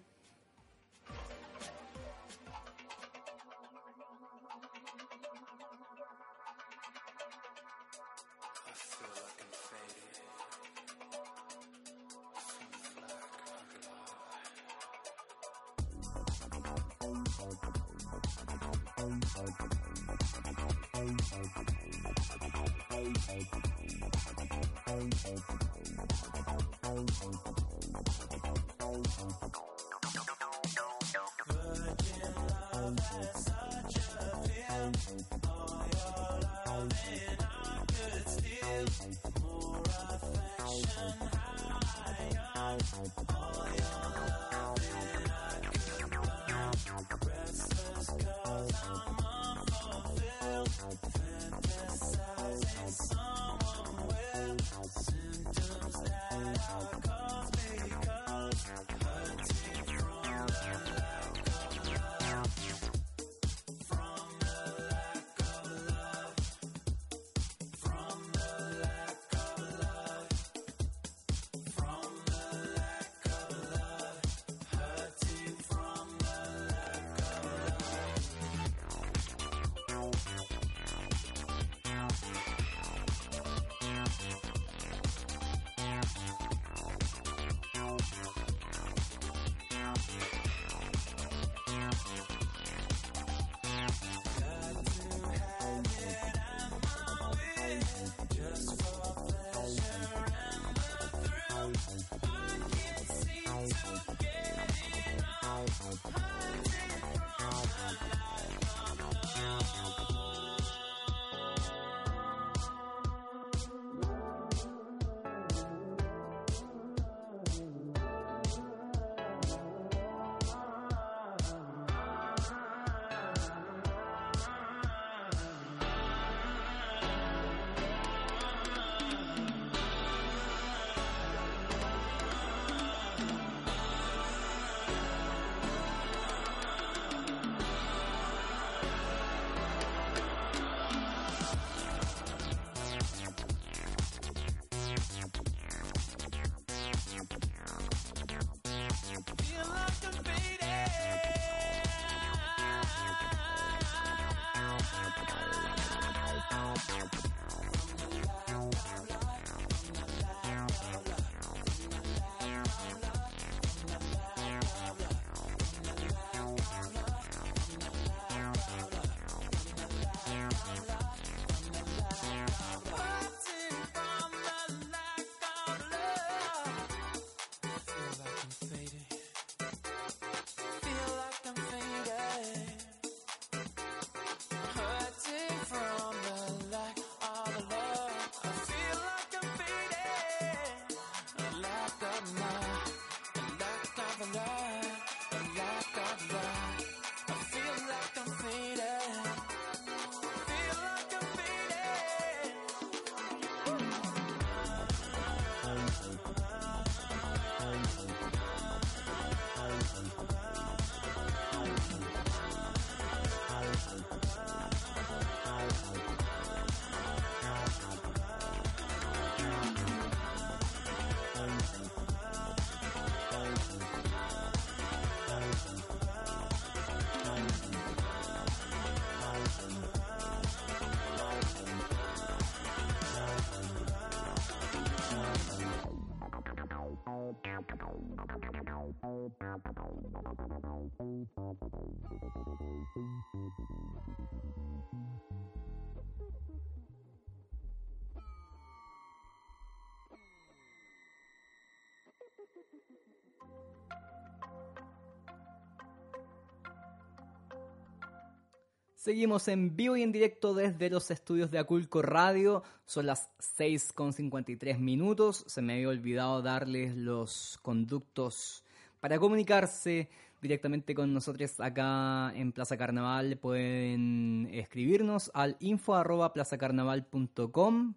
Seguimos en vivo y en directo desde los estudios de Aculco Radio. Son las 6.53 minutos. Se me había olvidado darles los conductos para comunicarse directamente con nosotros acá en Plaza Carnaval. Pueden escribirnos al info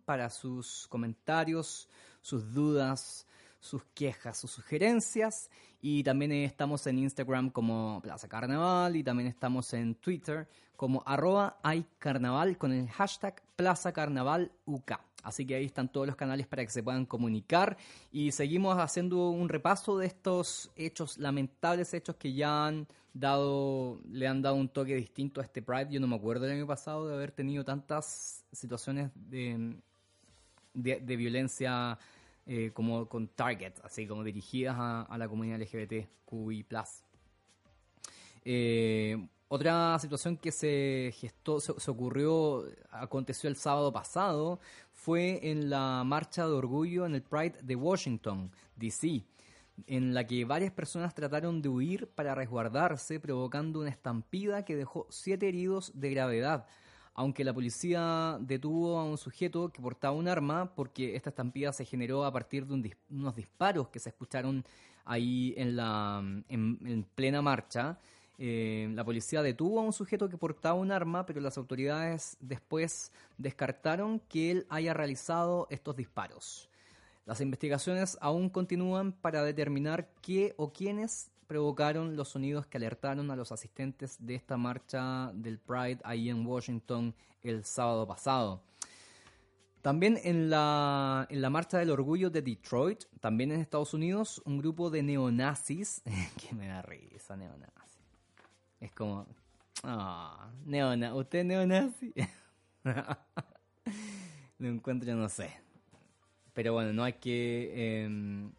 para sus comentarios, sus dudas, sus quejas, sus sugerencias. Y también estamos en Instagram como Plaza Carnaval y también estamos en Twitter como arroba iCarnaval con el hashtag Plaza Carnaval UK. Así que ahí están todos los canales para que se puedan comunicar y seguimos haciendo un repaso de estos hechos, lamentables hechos que ya han dado, le han dado un toque distinto a este Pride. Yo no me acuerdo del año pasado de haber tenido tantas situaciones de, de, violencia eh, como con Target, así como dirigidas a, la comunidad LGBTQI+. Eh, otra situación que se gestó, se, ocurrió, aconteció el sábado pasado, fue en la marcha de orgullo en el Pride de Washington, D.C., en la que varias personas trataron de huir para resguardarse, provocando una estampida que dejó siete heridos de gravedad. Aunque la policía detuvo a un sujeto que portaba un arma, porque esta estampida se generó a partir de unos disparos que se escucharon ahí en plena marcha. Eh, la policía detuvo a un sujeto que portaba un arma, pero las autoridades después descartaron que él haya realizado estos disparos. Las investigaciones aún continúan para determinar qué o quiénes provocaron los sonidos que alertaron a los asistentes de esta marcha del Pride ahí en Washington el sábado pasado. También en la, en la marcha del orgullo de Detroit, también en Estados Unidos, un grupo de neonazis, que me da risa, neonazis es como, ah, ¿usted es neonazi? Lo encuentro, no sé. Pero bueno, no hay que. Em,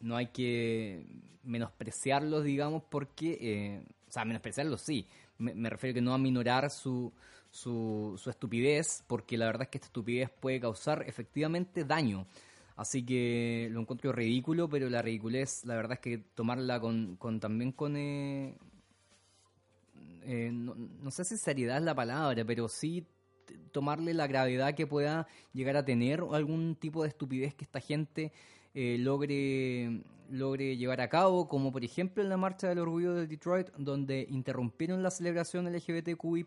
no hay que menospreciarlos, digamos, porque. Eh, o sea, menospreciarlos sí. Me, refiero que no aminorar su, su, su estupidez, porque la verdad es que esta estupidez puede causar efectivamente daño. Así que lo encuentro ridículo, pero la ridiculez, la verdad es que tomarla con, con también con, eh, eh, no, sé si seriedad es la palabra, pero sí tomarle la gravedad que pueda llegar a tener algún tipo de estupidez que esta gente eh, logre, logre llevar a cabo, como por ejemplo en la Marcha del Orgullo de Detroit, donde interrumpieron la celebración LGBTQI+,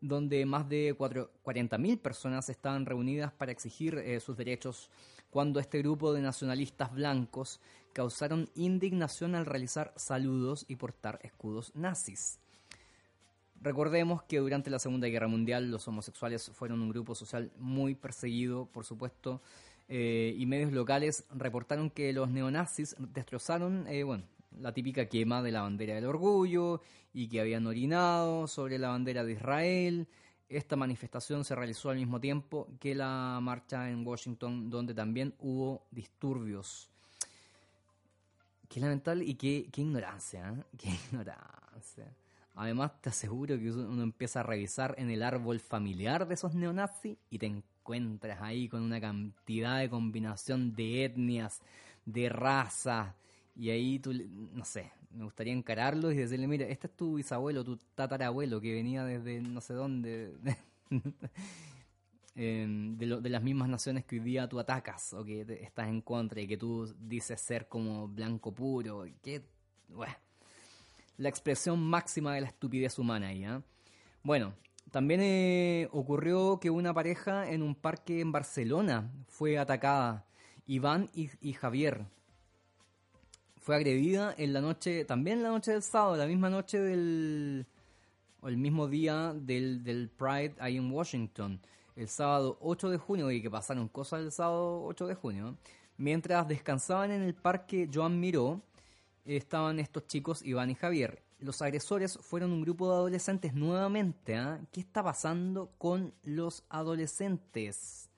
donde más de 40.000 personas estaban reunidas para exigir eh, sus derechos, cuando este grupo de nacionalistas blancos causaron indignación al realizar saludos y portar escudos nazis. Recordemos que durante la Segunda Guerra Mundial los homosexuales fueron un grupo social muy perseguido, por supuesto, eh, y medios locales reportaron que los neonazis destrozaron, eh, bueno, la típica quema de la bandera del orgullo y que habían orinado sobre la bandera de Israel. Esta manifestación se realizó al mismo tiempo que la marcha en Washington, donde también hubo disturbios. Qué lamentable y qué, qué ignorancia, ¿eh? qué ignorancia. Además, te aseguro que uno empieza a revisar en el árbol familiar de esos neonazis y te encuentras ahí con una cantidad de combinación de etnias, de razas, y ahí tú, no sé, me gustaría encararlo y decirle, mira, este es tu bisabuelo, tu tatarabuelo que venía desde no sé dónde, em, de, las mismas naciones que hoy día tú atacas o que estás en contra y que tú dices ser como blanco puro, que, bueno la expresión máxima de la estupidez humana ahí. ¿eh? Bueno, también eh, ocurrió que una pareja en un parque en Barcelona fue atacada. Iván y, Javier. Fue agredida en la noche, también en la noche del sábado, la misma noche del. o el mismo día del, del Pride ahí en Washington. El sábado 8 de junio, y que pasaron cosas el sábado 8 de junio. Mientras descansaban en el parque Joan Miró, estaban estos chicos, Iván y Javier. Los agresores fueron un grupo de adolescentes nuevamente. ¿ah? ¿Qué está pasando con los adolescentes?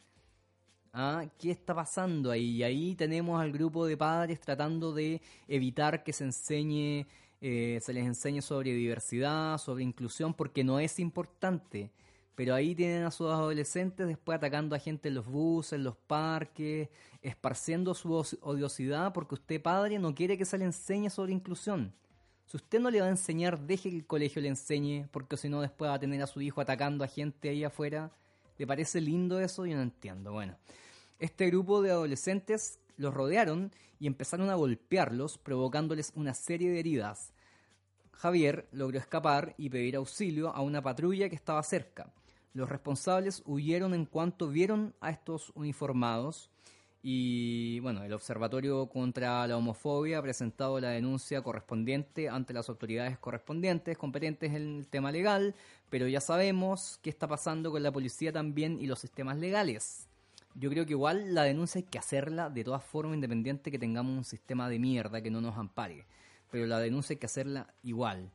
¿Ah? ¿Qué está pasando ahí? Y ahí tenemos al grupo de padres tratando de evitar que se enseñe, eh, se les enseñe sobre diversidad, sobre inclusión, porque no es importante. Pero ahí tienen a sus adolescentes después atacando a gente en los buses, en los parques, esparciendo su odiosidad porque usted, padre, no quiere que se le enseñe sobre inclusión. Si usted no le va a enseñar, deje que el colegio le enseñe, porque si no después va a tener a su hijo atacando a gente ahí afuera. ¿Le parece lindo eso? Yo no entiendo. Bueno, este grupo de adolescentes los rodearon y empezaron a golpearlos, provocándoles una serie de heridas. Javier logró escapar y pedir auxilio a una patrulla que estaba cerca. Los responsables huyeron en cuanto vieron a estos uniformados y bueno, el Observatorio contra la Homofobia ha presentado la denuncia correspondiente ante las autoridades correspondientes, competentes en el tema legal, pero ya sabemos qué está pasando con la policía también y los sistemas legales. Yo creo que igual la denuncia hay que hacerla de todas formas, independiente que tengamos un sistema de mierda que no nos ampare. Pero la denuncia hay que hacerla igual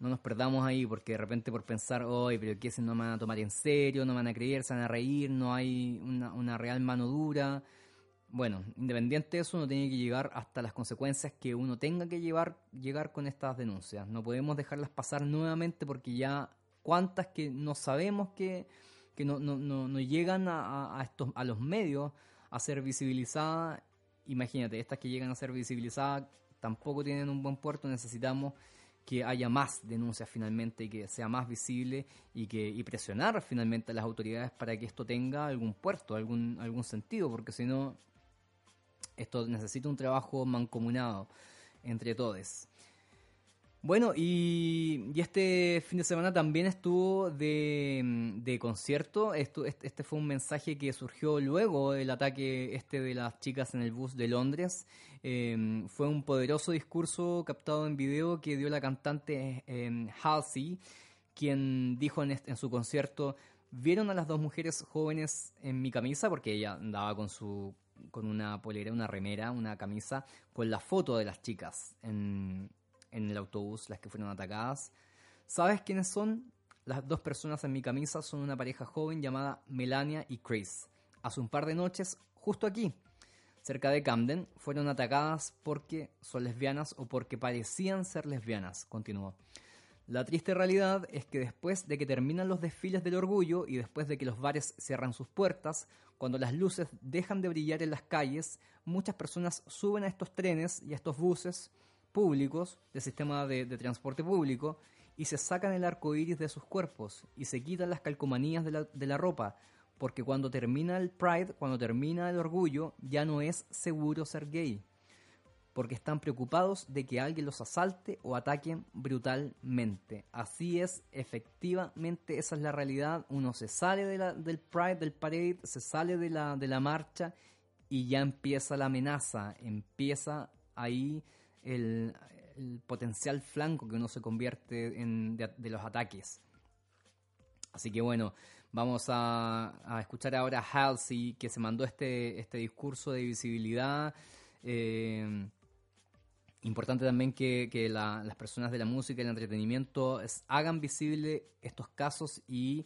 no nos perdamos ahí porque de repente por pensar, hoy, pero ¿qué si no me van a tomar en serio? No me van a creer, se van a reír, no hay una, una real mano dura. Bueno, independiente de eso, uno tiene que llegar hasta las consecuencias que uno tenga que llevar, llegar con estas denuncias. No podemos dejarlas pasar nuevamente porque ya cuántas que no sabemos que, que no, no, no, llegan a, a, estos, a los medios a ser visibilizadas. Imagínate, estas que llegan a ser visibilizadas tampoco tienen un buen puerto, necesitamos que haya más denuncias finalmente y que sea más visible y que y presionar finalmente a las autoridades para que esto tenga algún puerto, algún algún sentido, porque si no esto necesita un trabajo mancomunado entre todos. Bueno, y, este fin de semana también estuvo de, concierto. Esto, este, fue un mensaje que surgió luego del ataque este de las chicas en el bus de Londres. Em, fue un poderoso discurso captado en video que dio la cantante em, Halsey, quien dijo en, en su concierto, ¿vieron a las dos mujeres jóvenes en mi camisa? Porque ella andaba con su con una polera, una remera, una camisa, con la foto de las chicas en, el autobús, las que fueron atacadas. ¿Sabes quiénes son? Las dos personas en mi camisa son una pareja joven llamada Melania y Chris. Hace un par de noches, justo aquí, cerca de Camden, fueron atacadas porque son lesbianas o porque parecían ser lesbianas, continuó. La triste realidad es que después de que terminan los desfiles del orgullo y después de que los bares cierran sus puertas, cuando las luces dejan de brillar en las calles, muchas personas suben a estos trenes y a estos buses públicos, del sistema de, transporte público, y se sacan el arco iris de sus cuerpos y se quitan las calcomanías de la, de la ropa, porque cuando termina el Pride, cuando termina el orgullo, ya no es seguro ser gay porque están preocupados de que alguien los asalte o ataquen brutalmente. Así es, efectivamente, esa es la realidad. Uno se sale del Pride, del Parade, se sale de la, de la marcha y ya empieza la amenaza, empieza ahí el, potencial flanco que uno se convierte en de, los ataques. Así que bueno, vamos a, a, escuchar ahora a Halsey que se mandó este, este discurso de visibilidad. Eh, Importante también que, las personas de la música y el entretenimiento hagan visible estos casos y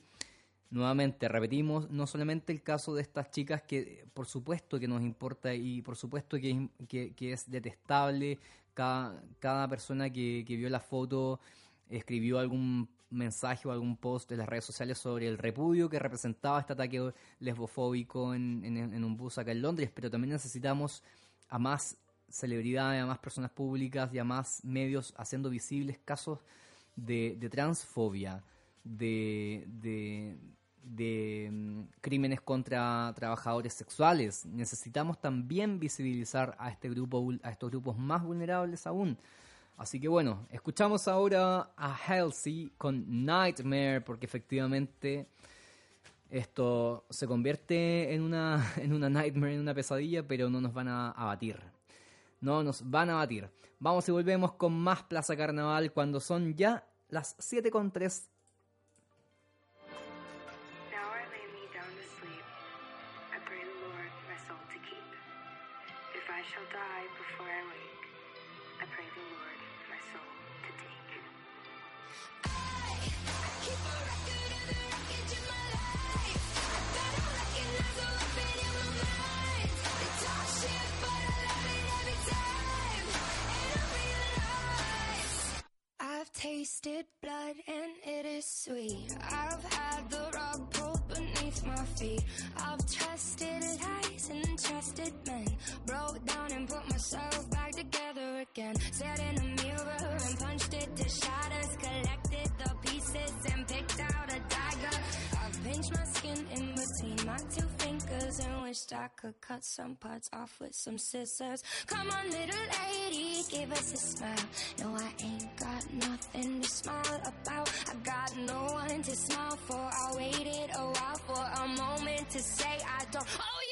nuevamente repetimos, no solamente el caso de estas chicas que por supuesto que nos importa y por supuesto que, que, es detestable, cada, cada persona que, vio la foto escribió algún mensaje o algún post en las redes sociales sobre el repudio que representaba este ataque lesbofóbico en un bus acá en Londres, pero también necesitamos a más celebridades, a más personas públicas y a más medios haciendo visibles casos de, transfobia, de, de, mm, crímenes contra trabajadores sexuales. Necesitamos también visibilizar a este grupo, a estos grupos más vulnerables aún. Así que bueno, escuchamos ahora a Halsey con Nightmare, porque efectivamente esto se convierte en una, en una nightmare, en una pesadilla, pero no nos van a abatir no nos van a batir. Vamos y volvemos con más Plaza Carnaval cuando son ya las 7 beneath. I've trusted lies and trusted men. I could cut some parts off with some scissors. Come on, little lady, give us a smile. No, I ain't got nothing to smile about. I got no one to smile for. I waited a while for a moment to say I don't owe you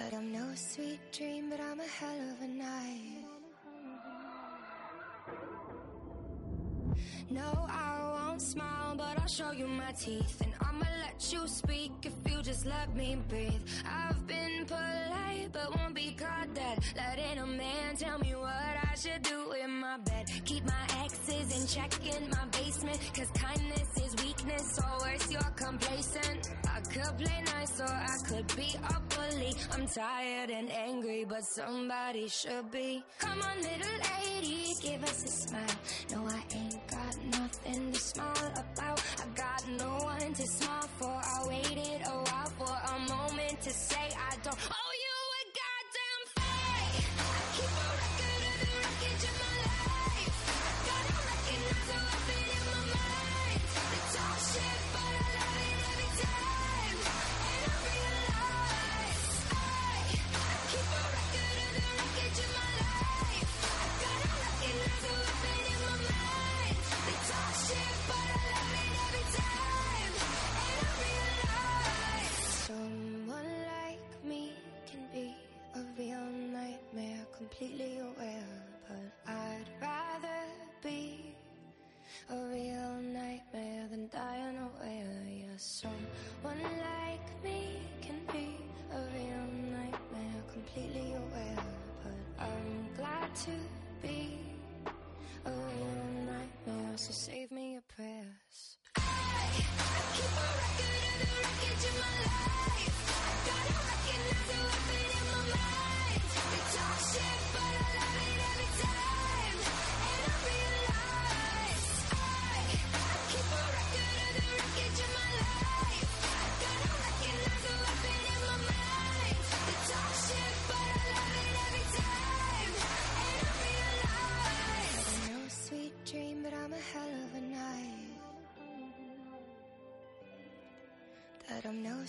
I'm no sweet dream, but I'm a hell of a night. No, I won't smile, but I'll show you my teeth. And I'ma let you speak if you just let me breathe. I've been polite, but won't be caught dead. Letting a man tell me what I should do in my bed. Keep my exes in check in my basement. Cause kindness is weakness, or worse, you're complacent. I could play nice, or I could be a bully. I'm tired and angry, but somebody should be. Come on, little lady, give us a smile. No, I ain't got nothing to smile about. I got no one to smile for. I waited a while for a moment to say I don't owe a real nightmare than die unaware. Yeah, someone like me can be a real nightmare, completely aware. But I'm glad to be a real nightmare, so save me a prayers.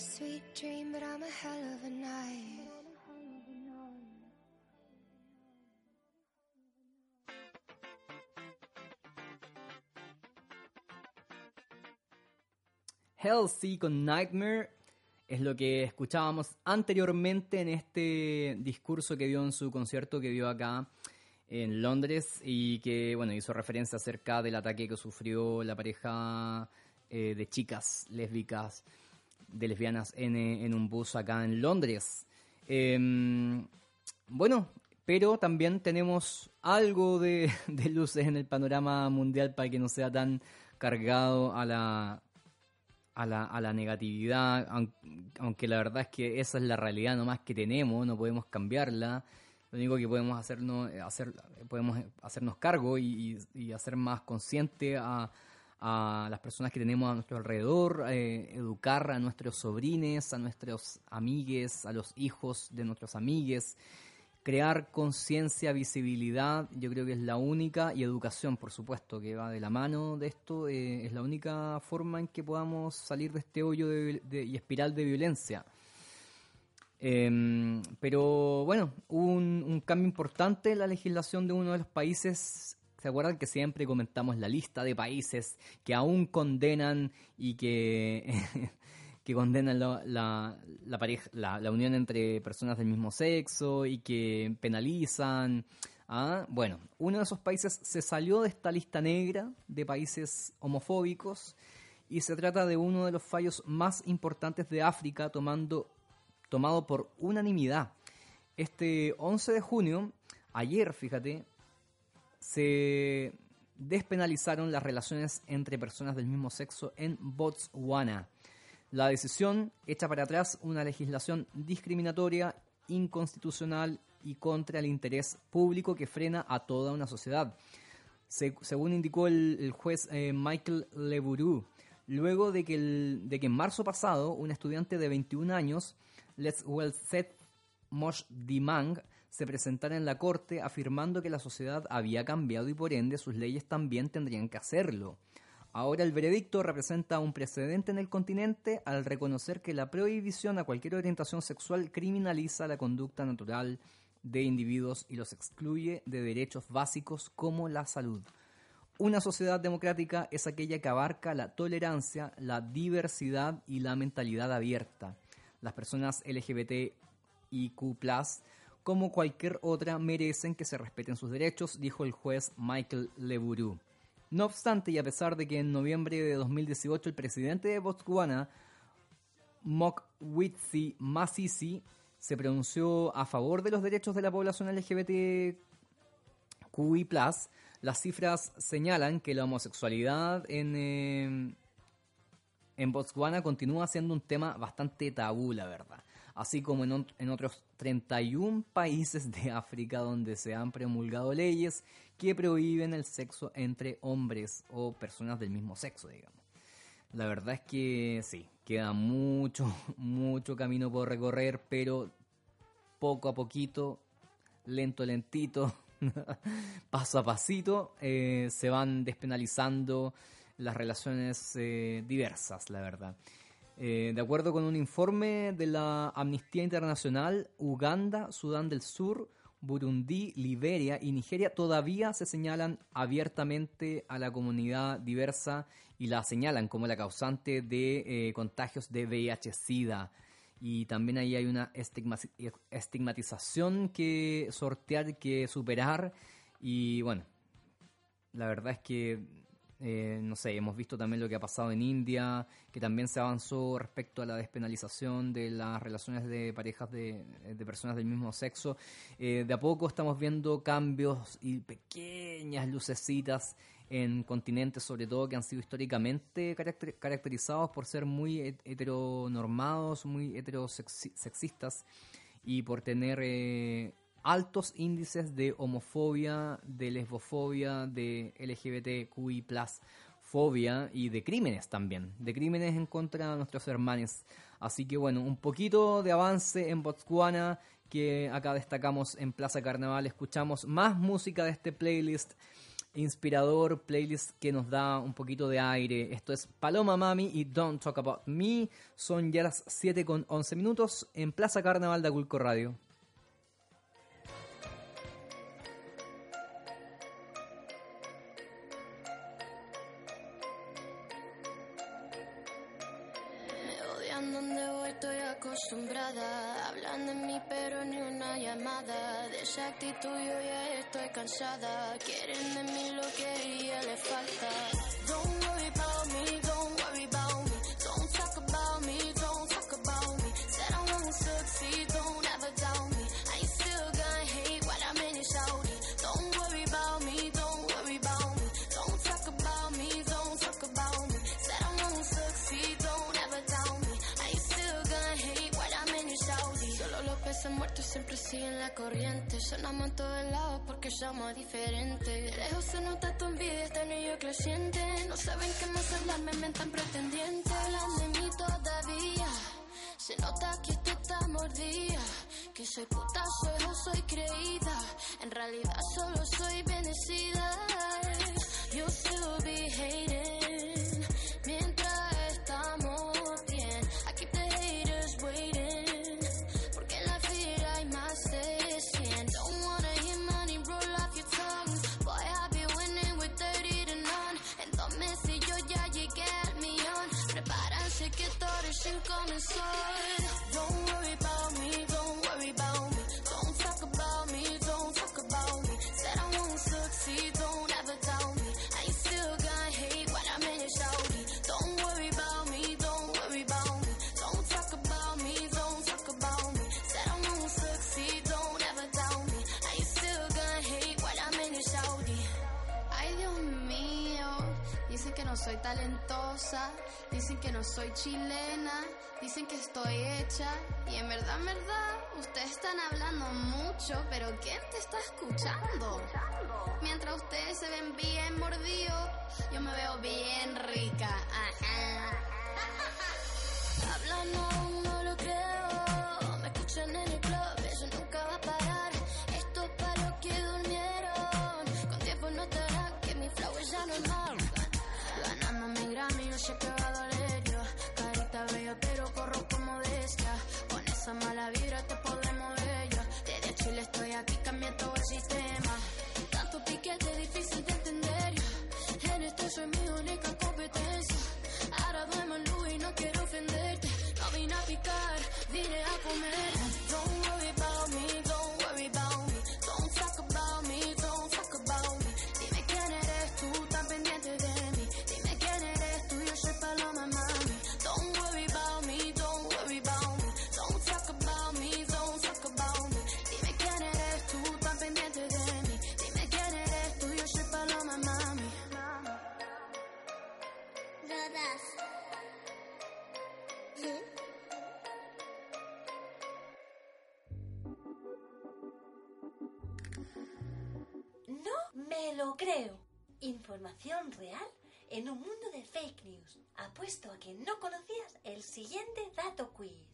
Sweet dream, but I'm a hell of a night. Healthy con Nightmare es lo que escuchábamos anteriormente en este discurso que dio en su concierto que dio acá en Londres y que bueno hizo referencia acerca del ataque que sufrió la pareja eh, de chicas lésbicas de lesbianas en, en un bus acá en Londres. Em, bueno, pero también tenemos algo de, de luces en el panorama mundial para que no sea tan cargado a la, a la, a la negatividad, aun- aunque la verdad es que esa es la realidad nomás que tenemos, no podemos cambiarla. Lo único que podemos hacernos, hacer, podemos hacernos cargo y- y hacer más consciente a, a las personas que tenemos a nuestro alrededor, eh, educar a nuestros sobrines, a nuestros amigues, a los hijos de nuestros amigues, crear conciencia, visibilidad, yo creo que es la única, y educación, por supuesto, que va de la mano de esto, eh, es la única forma en que podamos salir de este hoyo de- de- y espiral de violencia. Em, pero bueno, hubo un, un cambio importante en la legislación de uno de los países. ¿Se acuerdan que siempre comentamos la lista de países que aún condenan y que, que condenan la, la, unión entre personas del mismo sexo y que penalizan? Ah, bueno, uno de esos países se salió de esta lista negra de países homofóbicos y se trata de uno de los fallos más importantes de África tomando tomado por unanimidad. Este 11 de junio, ayer, fíjate, se despenalizaron las relaciones entre personas del mismo sexo en Botswana. La decisión echa para atrás una legislación discriminatoria, inconstitucional y contra el interés público que frena a toda una sociedad. según indicó el, juez eh, Michael Lebourou, luego de que, en marzo pasado un estudiante de 21 años, Les Welset Mosh Dimang, se presentara en la corte afirmando que la sociedad había cambiado y por ende sus leyes también tendrían que hacerlo. Ahora el veredicto representa un precedente en el continente al reconocer que la prohibición a cualquier orientación sexual criminaliza la conducta natural de individuos y los excluye de derechos básicos como la salud. Una sociedad democrática es aquella que abarca la tolerancia, la diversidad y la mentalidad abierta. Las personas LGBTIQ, como cualquier otra, merecen que se respeten sus derechos, dijo el juez Michael Lebourou. No obstante, y a pesar de que en noviembre de 2018 el presidente de Botswana, Mokwitsi Masisi, se pronunció a favor de los derechos de la población LGBTQI+, las cifras señalan que la homosexualidad en, eh, en Botswana continúa siendo un tema bastante tabú, la verdad. Así como en, otros 31 países de África donde se han promulgado leyes que prohíben el sexo entre hombres o personas del mismo sexo, digamos. La verdad es que sí, queda mucho, mucho camino por recorrer, pero poco a poquito, lento, lentito, paso a pasito, eh, se van despenalizando las relaciones eh, diversas, la verdad. Eh, de acuerdo con un informe de la Amnistía Internacional, Uganda, Sudán del Sur, Burundi, Liberia y Nigeria todavía se señalan abiertamente a la comunidad diversa y la señalan como la causante de eh, contagios de VIH-Sida. Y también ahí hay una estigmatización que sortear, que superar. Y bueno, la verdad es que eh, no sé, hemos visto también lo que ha pasado en India, que también se avanzó respecto a la despenalización de las relaciones de parejas de, personas del mismo sexo. Eh, de a poco estamos viendo cambios y pequeñas lucecitas en continentes, sobre todo, que han sido históricamente caracterizados por ser muy heteronormados, muy heterosexistas y por tener eh, altos índices de homofobia, de lesbofobia, de LGBTQI+, fobia y de crímenes también, de crímenes en contra de nuestros hermanos. Así que bueno, un poquito de avance en Botswana que acá destacamos en Plaza Carnaval, escuchamos más música de este playlist inspirador, playlist que nos da un poquito de aire. Esto es Paloma Mami y Don't Talk About Me. Son ya las 7 con 11 minutos en Plaza Carnaval de Aculco Radio. Actitud yo ya estoy cansada. Quieren de mí lo que ella le falta peces muertos siempre siguen la corriente. Sonamos en todos lados porque somos diferentes. Lejos se nota tu envidia, este anillo creciente. No saben qué más hablar, me mentan pretendientes. Hablan de mí todavía. Se nota que tú estás mordida, que soy puta, soy o soy creída. En realidad solo soy bendecida. You still be hating no soy chilena, dicen que estoy hecha y en verdad, en verdad, ustedes están hablando mucho, pero ¿quién te está escuchando? Mientras ustedes se ven bien mordidos, yo me veo bien rica. Ajá. Hablan, no lo creo. Me escuchan en el todo el sistema. Lo creo. Información real en un mundo de fake news. Apuesto a que no conocías el siguiente dato queer.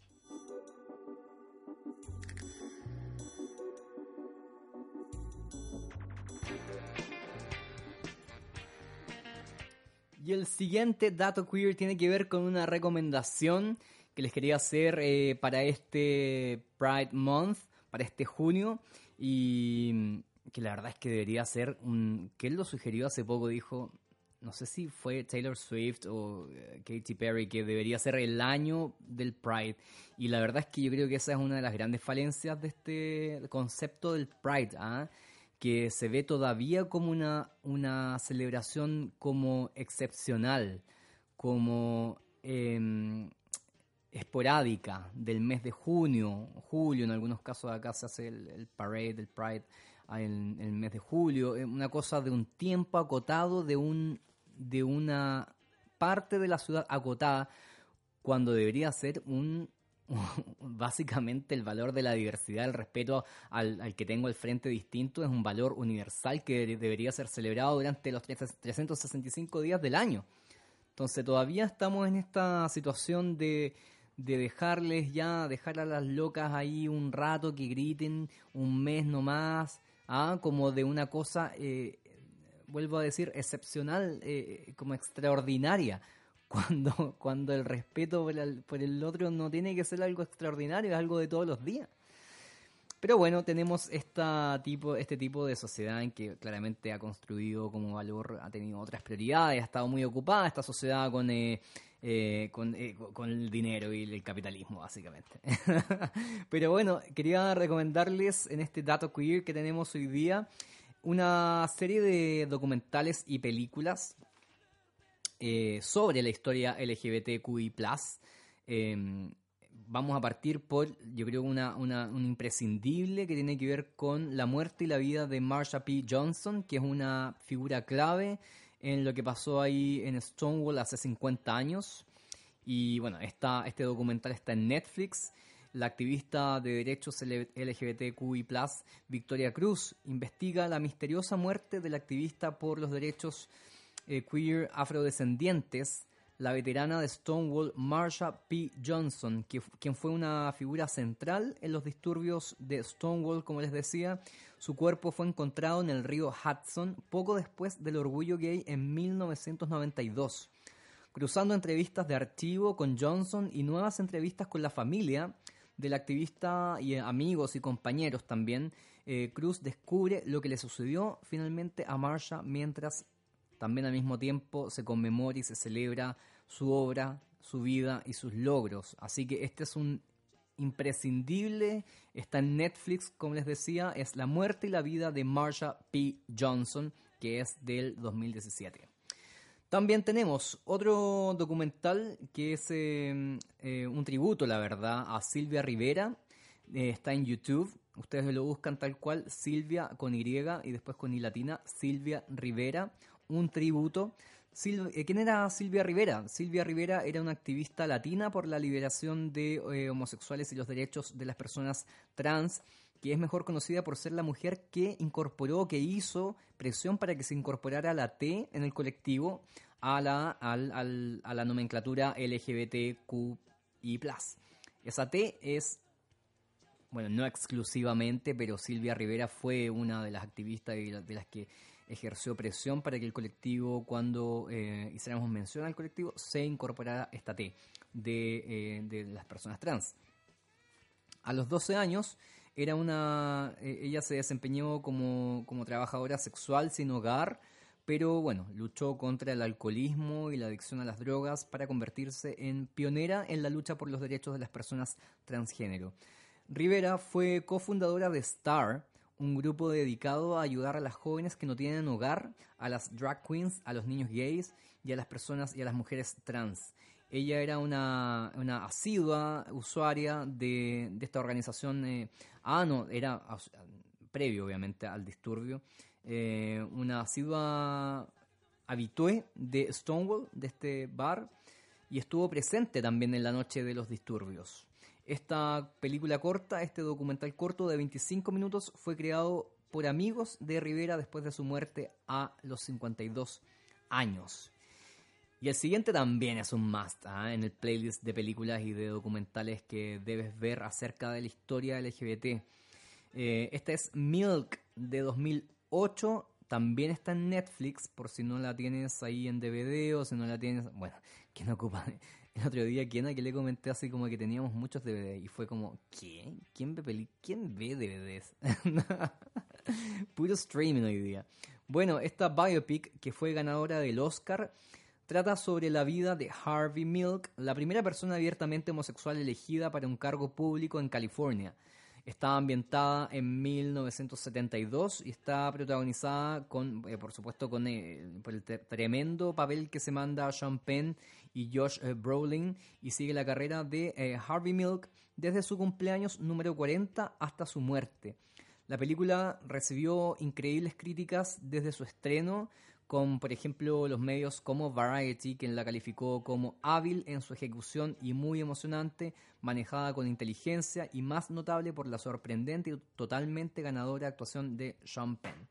Y el siguiente dato queer tiene que ver con una recomendación que les quería hacer eh, para este Pride Month, para este junio, y que la verdad es que debería ser un... que él lo sugirió hace poco, dijo, no sé si fue Taylor Swift o eh, Katy Perry, que debería ser el año del Pride. Y la verdad es que yo creo que esa es una de las grandes falencias de este concepto del Pride, ¿ah? que se ve todavía como una, una celebración como excepcional, como em, esporádica del mes de junio, julio, en algunos casos acá se hace el, el parade del Pride en el mes de julio, una cosa de un tiempo acotado, de un de una parte de la ciudad acotada, cuando debería ser un básicamente el valor de la diversidad, el respeto al, al que tengo al frente distinto es un valor universal que de- debería ser celebrado durante los 365 días del año. Entonces todavía estamos en esta situación de, de dejarles ya, dejar a las locas ahí un rato que griten un mes nomás, ¿ah? como de una cosa, eh, vuelvo a decir, excepcional, eh, como extraordinaria. Cuando, cuando el respeto por el, por el otro no tiene que ser algo extraordinario, es algo de todos los días. Pero bueno, tenemos este tipo de sociedad en que claramente ha construido como valor, ha tenido otras prioridades, ha estado muy ocupada esta sociedad con, eh, eh, con, eh, con el dinero y el capitalismo, básicamente. Pero bueno, quería recomendarles en este dato queer que tenemos hoy día una serie de documentales y películas eh, sobre la historia LGBTQI+. Vamos a partir por, yo creo, una, un imprescindible que tiene que ver con la muerte y la vida de Marsha P. Johnson, que es una figura clave en lo que pasó ahí en Stonewall hace 50 años. Y bueno, esta, este documental está en Netflix. La activista de derechos LGBTQI, Victoria Cruz, investiga la misteriosa muerte del activista por los derechos eh, queer afrodescendientes, la veterana de Stonewall, Marsha P. Johnson, quien fue una figura central en los disturbios de Stonewall, como les decía. Su cuerpo fue encontrado en el río Hudson poco después del orgullo gay en 1992 cruzando entrevistas de archivo con Johnson y nuevas entrevistas con la familia del activista y amigos y compañeros también, eh, Cruz descubre lo que le sucedió finalmente a Marsha mientras también al mismo tiempo se conmemora y se celebra su obra, su vida y sus logros. Así que este es un imprescindible, está en Netflix, como les decía, es La muerte y la vida de Marsha P. Johnson, que es del 2017. También tenemos otro documental que es eh, eh, un tributo, la verdad, a Silvia Rivera. Eh, está en YouTube. Ustedes lo buscan tal cual, Silvia con Y y después con I latina, Silvia Rivera. Un tributo. Eh, ¿Quién era Silvia Rivera? Silvia Rivera era una activista latina por la liberación de eh, homosexuales y los derechos de las personas trans, que es mejor conocida por ser la mujer que incorporó, que hizo presión para que se incorporara la T en el colectivo a la, al- al- a la nomenclatura LGBTQI+. Esa T es bueno, no exclusivamente, pero Silvia Rivera fue una de las activistas y de las que ejerció presión para que el colectivo, cuando eh, hiciéramos mención al colectivo, se incorporara esta T de, eh, las personas trans. A los 12 años, era una, eh, ella se desempeñó como, como trabajadora sexual sin hogar, pero bueno, luchó contra el alcoholismo y la adicción a las drogas para convertirse en pionera en la lucha por los derechos de las personas transgénero. Rivera fue cofundadora de STAR, un grupo dedicado a ayudar a las jóvenes que no tienen hogar, a las drag queens, a los niños gays y a las personas y a las mujeres trans. Ella era una, una asidua usuaria de, de esta organización. eh, ah, no, era previo obviamente al disturbio. eh, una asidua habitué de Stonewall, de este bar, y estuvo presente también en la noche de los disturbios. Esta película corta, este documental corto de 25 minutos, fue creado por amigos de Rivera después de su muerte a los 52 años. Y el siguiente también es un must ¿ah? en el playlist de películas y de documentales que debes ver acerca de la historia LGBT. Eh, esta es Milk de 2008. También está en Netflix, por si no la tienes ahí en DVD o si no la tienes. Bueno, ¿quién ocupa? El otro día, ¿quién a que le comenté así como que teníamos muchos DVD? Y fue como, ¿qué? ¿Quién ve, ¿Quién ve DVDs? Puro streaming hoy día. Bueno, esta biopic, que fue ganadora del Oscar, trata sobre la vida de Harvey Milk, la primera persona abiertamente homosexual elegida para un cargo público en California. Está ambientada en 1972 y está protagonizada con, eh, por supuesto, con eh, por el tremendo papel que se manda a Sean Penn y Josh eh, Brolin y sigue la carrera de Harvey Milk desde su cumpleaños número 40 hasta su muerte. La película recibió increíbles críticas desde su estreno, con por ejemplo los medios como Variety, quien la calificó como hábil en su ejecución y muy emocionante, manejada con inteligencia y más notable por la sorprendente y totalmente ganadora actuación de Sean Penn.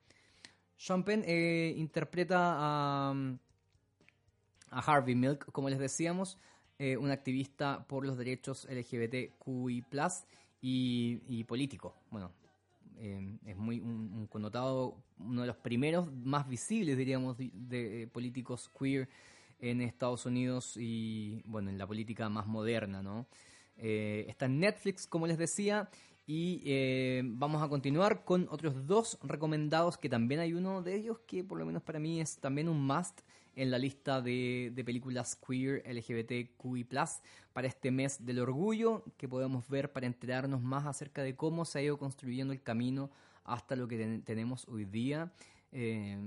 Sean Penn eh, interpreta a, a Harvey Milk, como les decíamos, eh, un activista por los derechos LGBTQI+, y, y político. Bueno, eh, es muy connotado, uno de los primeros más visibles, diríamos, de, eh, políticos queer en Estados Unidos y, bueno, en la política más moderna, ¿no? Eh, está en Netflix, como les decía, y vamos a continuar con otros dos recomendados, que también hay uno de ellos que por lo menos para mí es también un must en la lista de, películas queer LGBTQI+, para este mes del orgullo, que podemos ver para enterarnos más acerca de cómo se ha ido construyendo el camino hasta lo que ten- tenemos hoy día. Eh,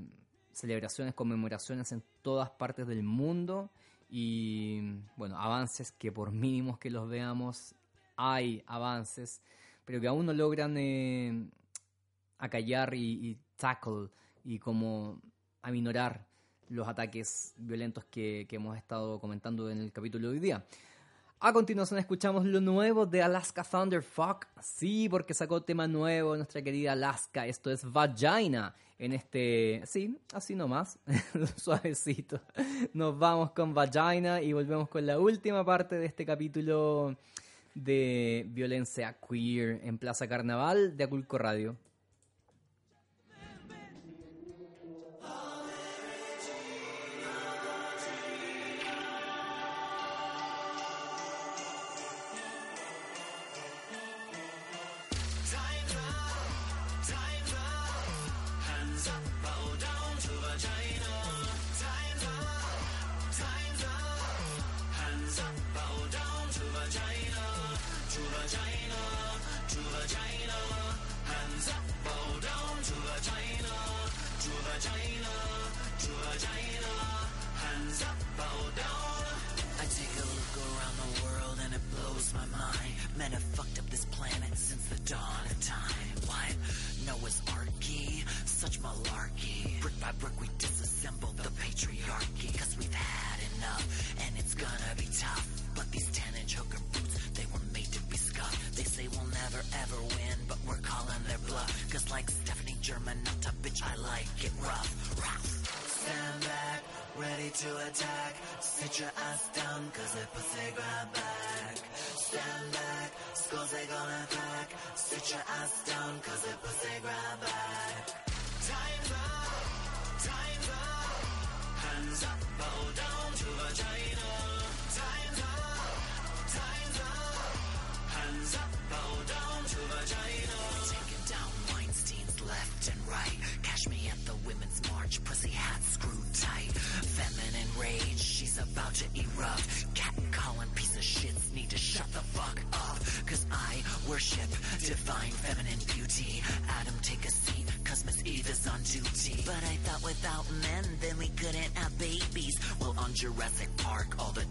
celebraciones, conmemoraciones en todas partes del mundo y, bueno, avances que por mínimos que los veamos, hay avances, pero que aún no logran eh, acallar y, y tackle y como aminorar los ataques violentos que, que hemos estado comentando en el capítulo de hoy día. A continuación escuchamos lo nuevo de Alaska Thunderfuck. Sí, porque sacó tema nuevo nuestra querida Alaska. Esto es Vagina. En este... Sí, así nomás. Suavecito. Nos vamos con Vagina y volvemos con la última parte de este capítulo de violencia queer en Plaza Carnaval de Aculco Radio.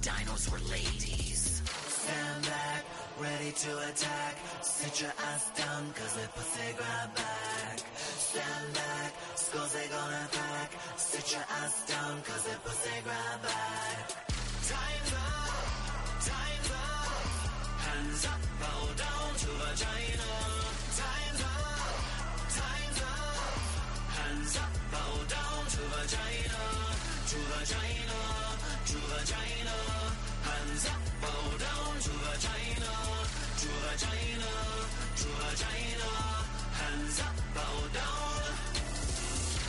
Dinos were ladies. Stand back, ready to attack. Sit your ass down, cause the pussy grab back. Stand back, skulls they gonna crack. Sit your ass down, cause the pussy grab back. Time's up, time's up. Hands up, bow down to vagina. Time's up, time's up. Hands up, bow down to vagina. To vagina, to vagina. Hands up, bow down to vagina. To vagina, to vagina. Hands up, bow down.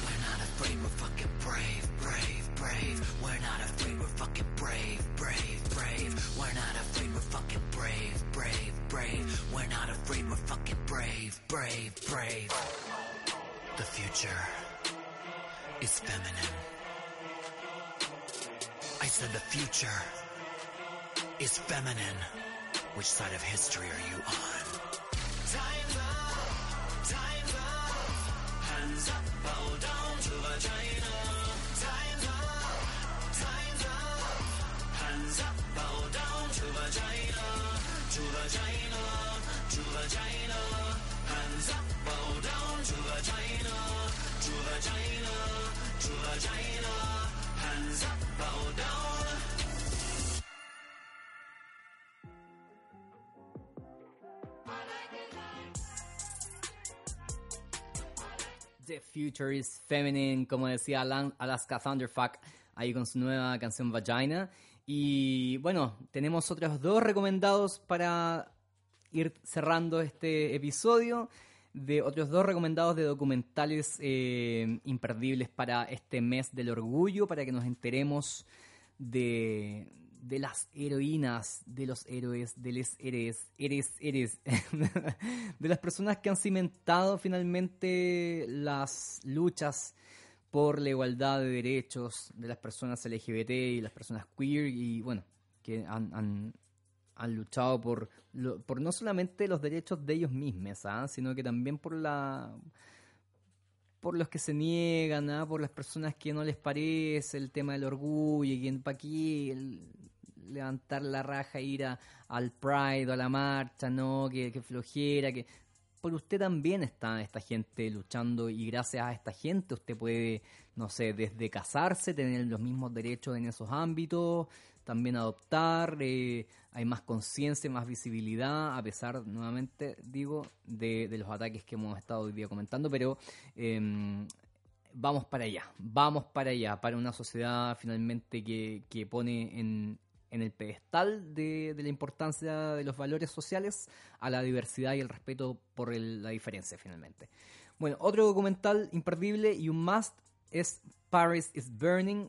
We're not afraid, we're fucking brave, brave, brave. We're not afraid, we're fucking brave, brave, brave. We're not afraid, we're fucking brave, brave, brave. We're not afraid, we're fucking brave, brave, brave. The future is feminine. I said the future is feminine. Which side of history are you on? Time's up, time's up. Hands up, bow down to vagina. Time's up, time's up. Hands up, bow down to vagina. To vagina, to vagina. Hands up, bow down to vagina. To vagina, to vagina. The Future is Feminine, como decía Alaska Thunderfuck ahí con su nueva canción Vagina. Y bueno, tenemos otros dos recomendados para ir cerrando este episodio. De otros dos recomendados de documentales eh, imperdibles para este mes del orgullo, para que nos enteremos de, de las heroínas, de los héroes, de los héroes, eres, eres, de las personas que han cimentado finalmente las luchas por la igualdad de derechos de las personas LGBT y las personas queer y bueno, que han, han, han luchado por, por no solamente los derechos de ellos mismos, ¿ah? sino que también por la por los que se niegan, ¿ah? por las personas que no les parece el tema del orgullo y para aquí el- levantar la raja, ir a- al Pride o a la marcha, no, que, que flojera, que por usted también está esta gente luchando y gracias a esta gente usted puede, no sé, desde casarse, tener los mismos derechos en esos ámbitos, también adoptar, eh, hay más conciencia, más visibilidad, a pesar, nuevamente digo, de, los ataques que hemos estado hoy día comentando, pero em, vamos para allá, vamos para allá, para una sociedad finalmente que, que pone en, en el pedestal de, de la importancia de los valores sociales a la diversidad y el respeto por el- la diferencia finalmente. Bueno, otro documental imperdible y un must es Paris is Burning,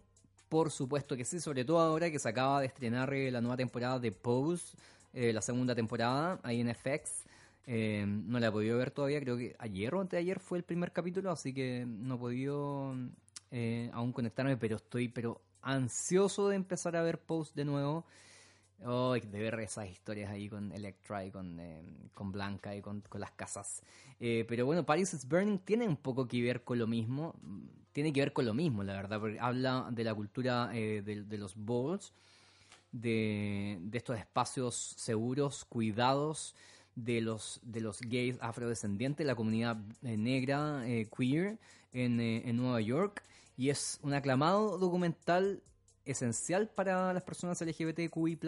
por supuesto que sí, sobre todo ahora que se acaba de estrenar eh, la nueva temporada de Pose, eh, la segunda temporada, ahí en FX. Eh, no la he podido ver todavía, creo que ayer o antes de ayer fue el primer capítulo, así que no he podido aún conectarme, pero estoy pero ansioso de empezar a ver Pose de nuevo. Oh, de ver esas historias ahí con Electra y con, con Blanca y con, con las casas. Pero bueno, Paris is Burning tiene un poco que ver con lo mismo. Tiene que ver con lo mismo, la verdad, porque habla de la cultura eh, de, de los balls, de, de estos espacios seguros, cuidados, de los, de los gays afrodescendientes, la comunidad eh, negra, eh, queer, en, eh, en Nueva York. Y es un aclamado documental esencial para las personas LGBTQI+,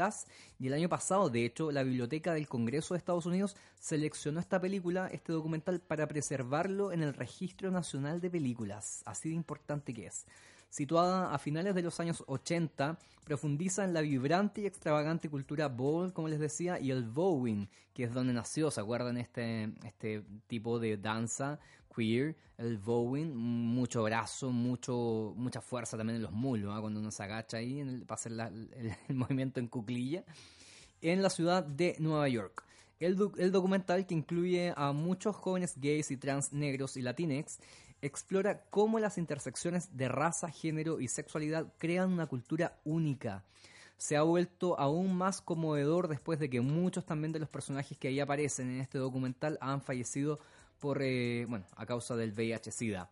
y el año pasado, de hecho, la Biblioteca del Congreso de Estados Unidos seleccionó esta película, este documental, para preservarlo en el Registro Nacional de Películas, así de importante que es situada a finales de los años 80, profundiza en la vibrante y extravagante cultura ball, como les decía, y el bowing, que es donde nació, ¿se acuerdan? Este, este tipo de danza queer, el bowing, mucho brazo, mucho, mucha fuerza también en los mulos, ¿ah? cuando uno se agacha ahí para hacer el, movimiento en cuclilla, en la ciudad de Nueva York. El, el, documental, que incluye a muchos jóvenes gays y trans negros y latinex, explora cómo las intersecciones de raza, género y sexualidad crean una cultura única. Se ha vuelto aún más conmovedor después de que muchos también de los personajes que ahí aparecen en este documental han fallecido por, eh, bueno, a causa del VIH-Sida.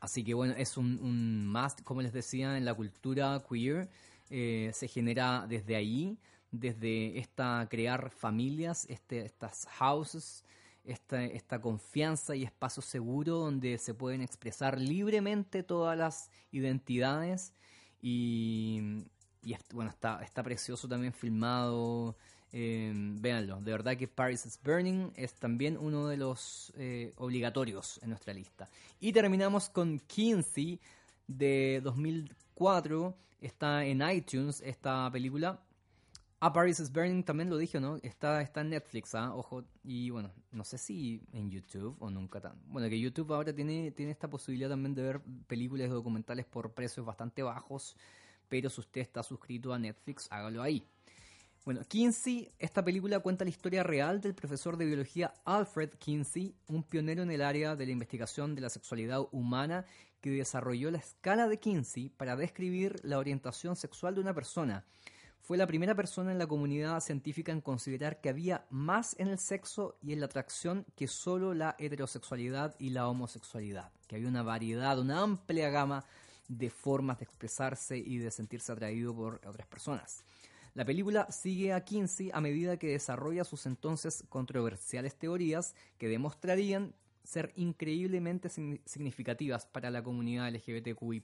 Así que bueno, es un, un más, como les decía, en la cultura queer eh, se genera desde ahí, desde esta crear familias, este, estas houses, esta, confianza y espacio seguro donde se pueden expresar libremente todas las identidades y, bueno, está, está precioso también filmado. Eh, véanlo, de verdad que Paris is Burning es también uno de los eh, obligatorios en nuestra lista. Y terminamos con Kinsey de 2004, está en iTunes esta película a Paris is Burning también lo dije, ¿no? Está, está en Netflix, ¿ah? Ojo. Y bueno, no sé si en YouTube o nunca tan. Bueno, que YouTube ahora tiene, tiene esta posibilidad también de ver películas documentales por precios bastante bajos. Pero si usted está suscrito a Netflix, hágalo ahí. Bueno, Kinsey, esta película cuenta la historia real del profesor de biología Alfred Kinsey, un pionero en el área de la investigación de la sexualidad humana que desarrolló la escala de Kinsey para describir la orientación sexual de una persona fue la primera persona en la comunidad científica en considerar que había más en el sexo y en la atracción que solo la heterosexualidad y la homosexualidad, que había una variedad, una amplia gama de formas de expresarse y de sentirse atraído por otras personas. La película sigue a Kinsey a medida que desarrolla sus entonces controversiales teorías que demostrarían ser increíblemente significativas para la comunidad LGBTQI.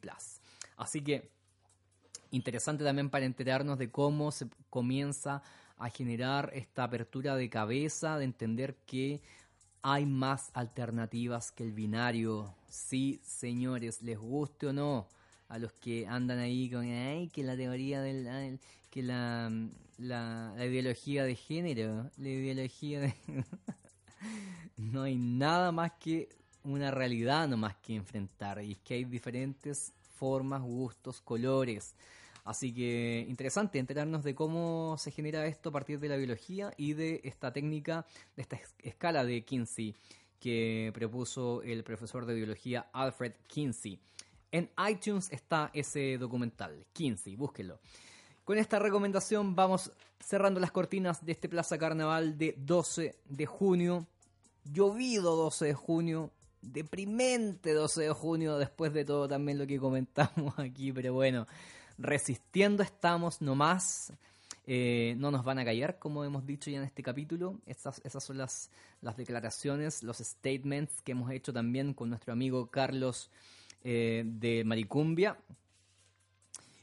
Así que interesante también para enterarnos de cómo se comienza a generar esta apertura de cabeza, de entender que hay más alternativas que el binario. Sí, señores, les guste o no, a los que andan ahí con ay, que la teoría del que la, la, la, ideología de género, la ideología de no hay nada más que una realidad no más que enfrentar y es que hay diferentes formas, gustos, colores. Así que interesante enterarnos de cómo se genera esto a partir de la biología y de esta técnica, de esta escala de Kinsey que propuso el profesor de biología Alfred Kinsey. En iTunes está ese documental, Kinsey, búsquelo. Con esta recomendación vamos cerrando las cortinas de este Plaza Carnaval de 12 de junio. Llovido 12 de junio, deprimente 12 de junio después de todo también lo que comentamos aquí, pero bueno, resistiendo estamos nomás. Eh, no nos van a callar, como hemos dicho ya en este capítulo. Esas, esas son las, las declaraciones, los statements que hemos hecho también con nuestro amigo Carlos eh, de Maricumbia,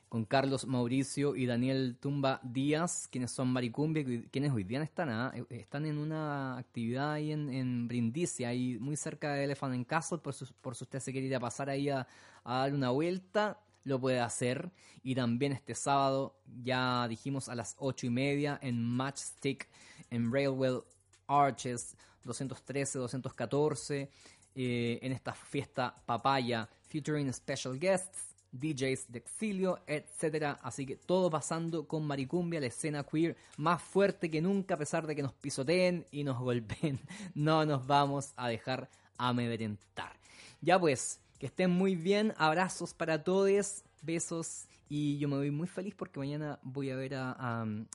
con Carlos Mauricio y Daniel Tumba Díaz, quienes son Maricumbia, quienes hoy día están, ¿ah? eh, están en una actividad ahí en, en ahí muy cerca de Elephant and Castle, por, por si usted se quiere ir a pasar ahí a dar una vuelta lo puede hacer. Y también este sábado, ya dijimos a las ocho y media, en Matchstick, en Railway Arches 213-214, eh, en esta fiesta papaya, featuring special guests, DJs de exilio, etc. Así que todo pasando con Maricumbia, la escena queer más fuerte que nunca, a pesar de que nos pisoteen y nos golpeen. No nos vamos a dejar amedrentar. Ya pues, que estén muy bien. Abrazos para todos. Besos. Y yo me voy muy feliz porque mañana voy a ver a,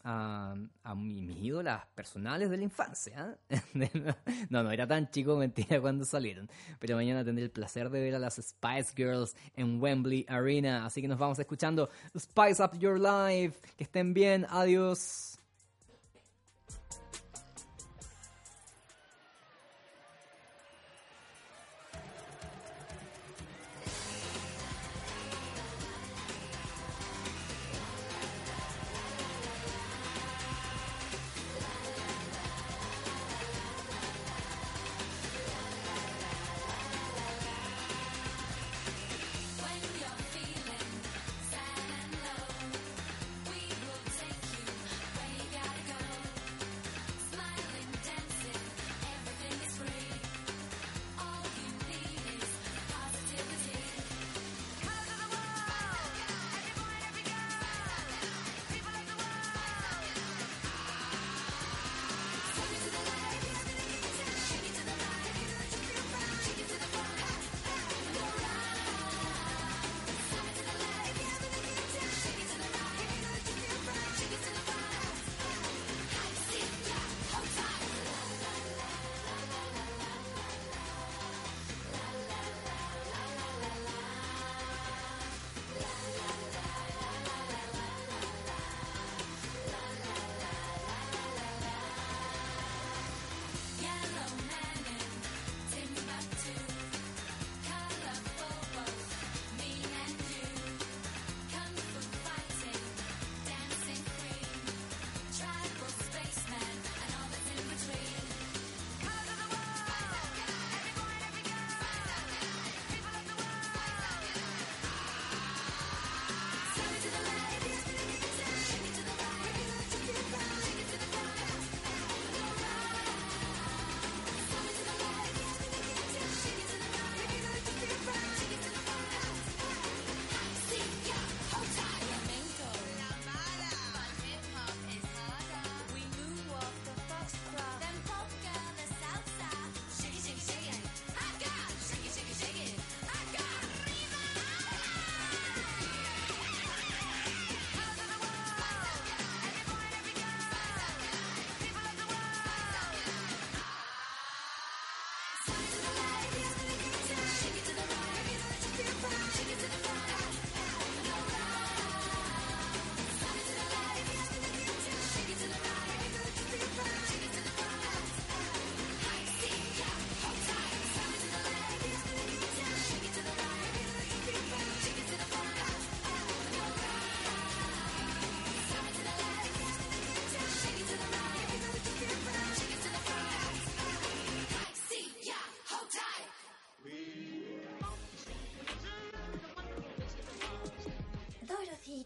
a, mis ídolas personales de la infancia. ¿ah? no, no era tan chico, mentira, cuando salieron. Pero mañana tendré el placer de ver a las Spice Girls en Wembley Arena. Así que nos vamos escuchando Spice Up Your Life. Que estén bien. Adiós.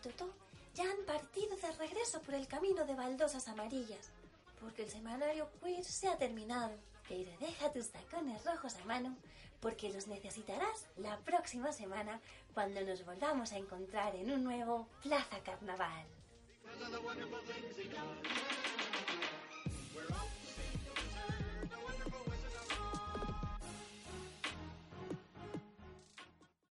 Totó ya han partido de regreso por el camino de baldosas amarillas, porque el semanario queer se ha terminado. Pero deja tus tacones rojos a mano, porque los necesitarás la próxima semana cuando nos volvamos a encontrar en un nuevo Plaza Carnaval.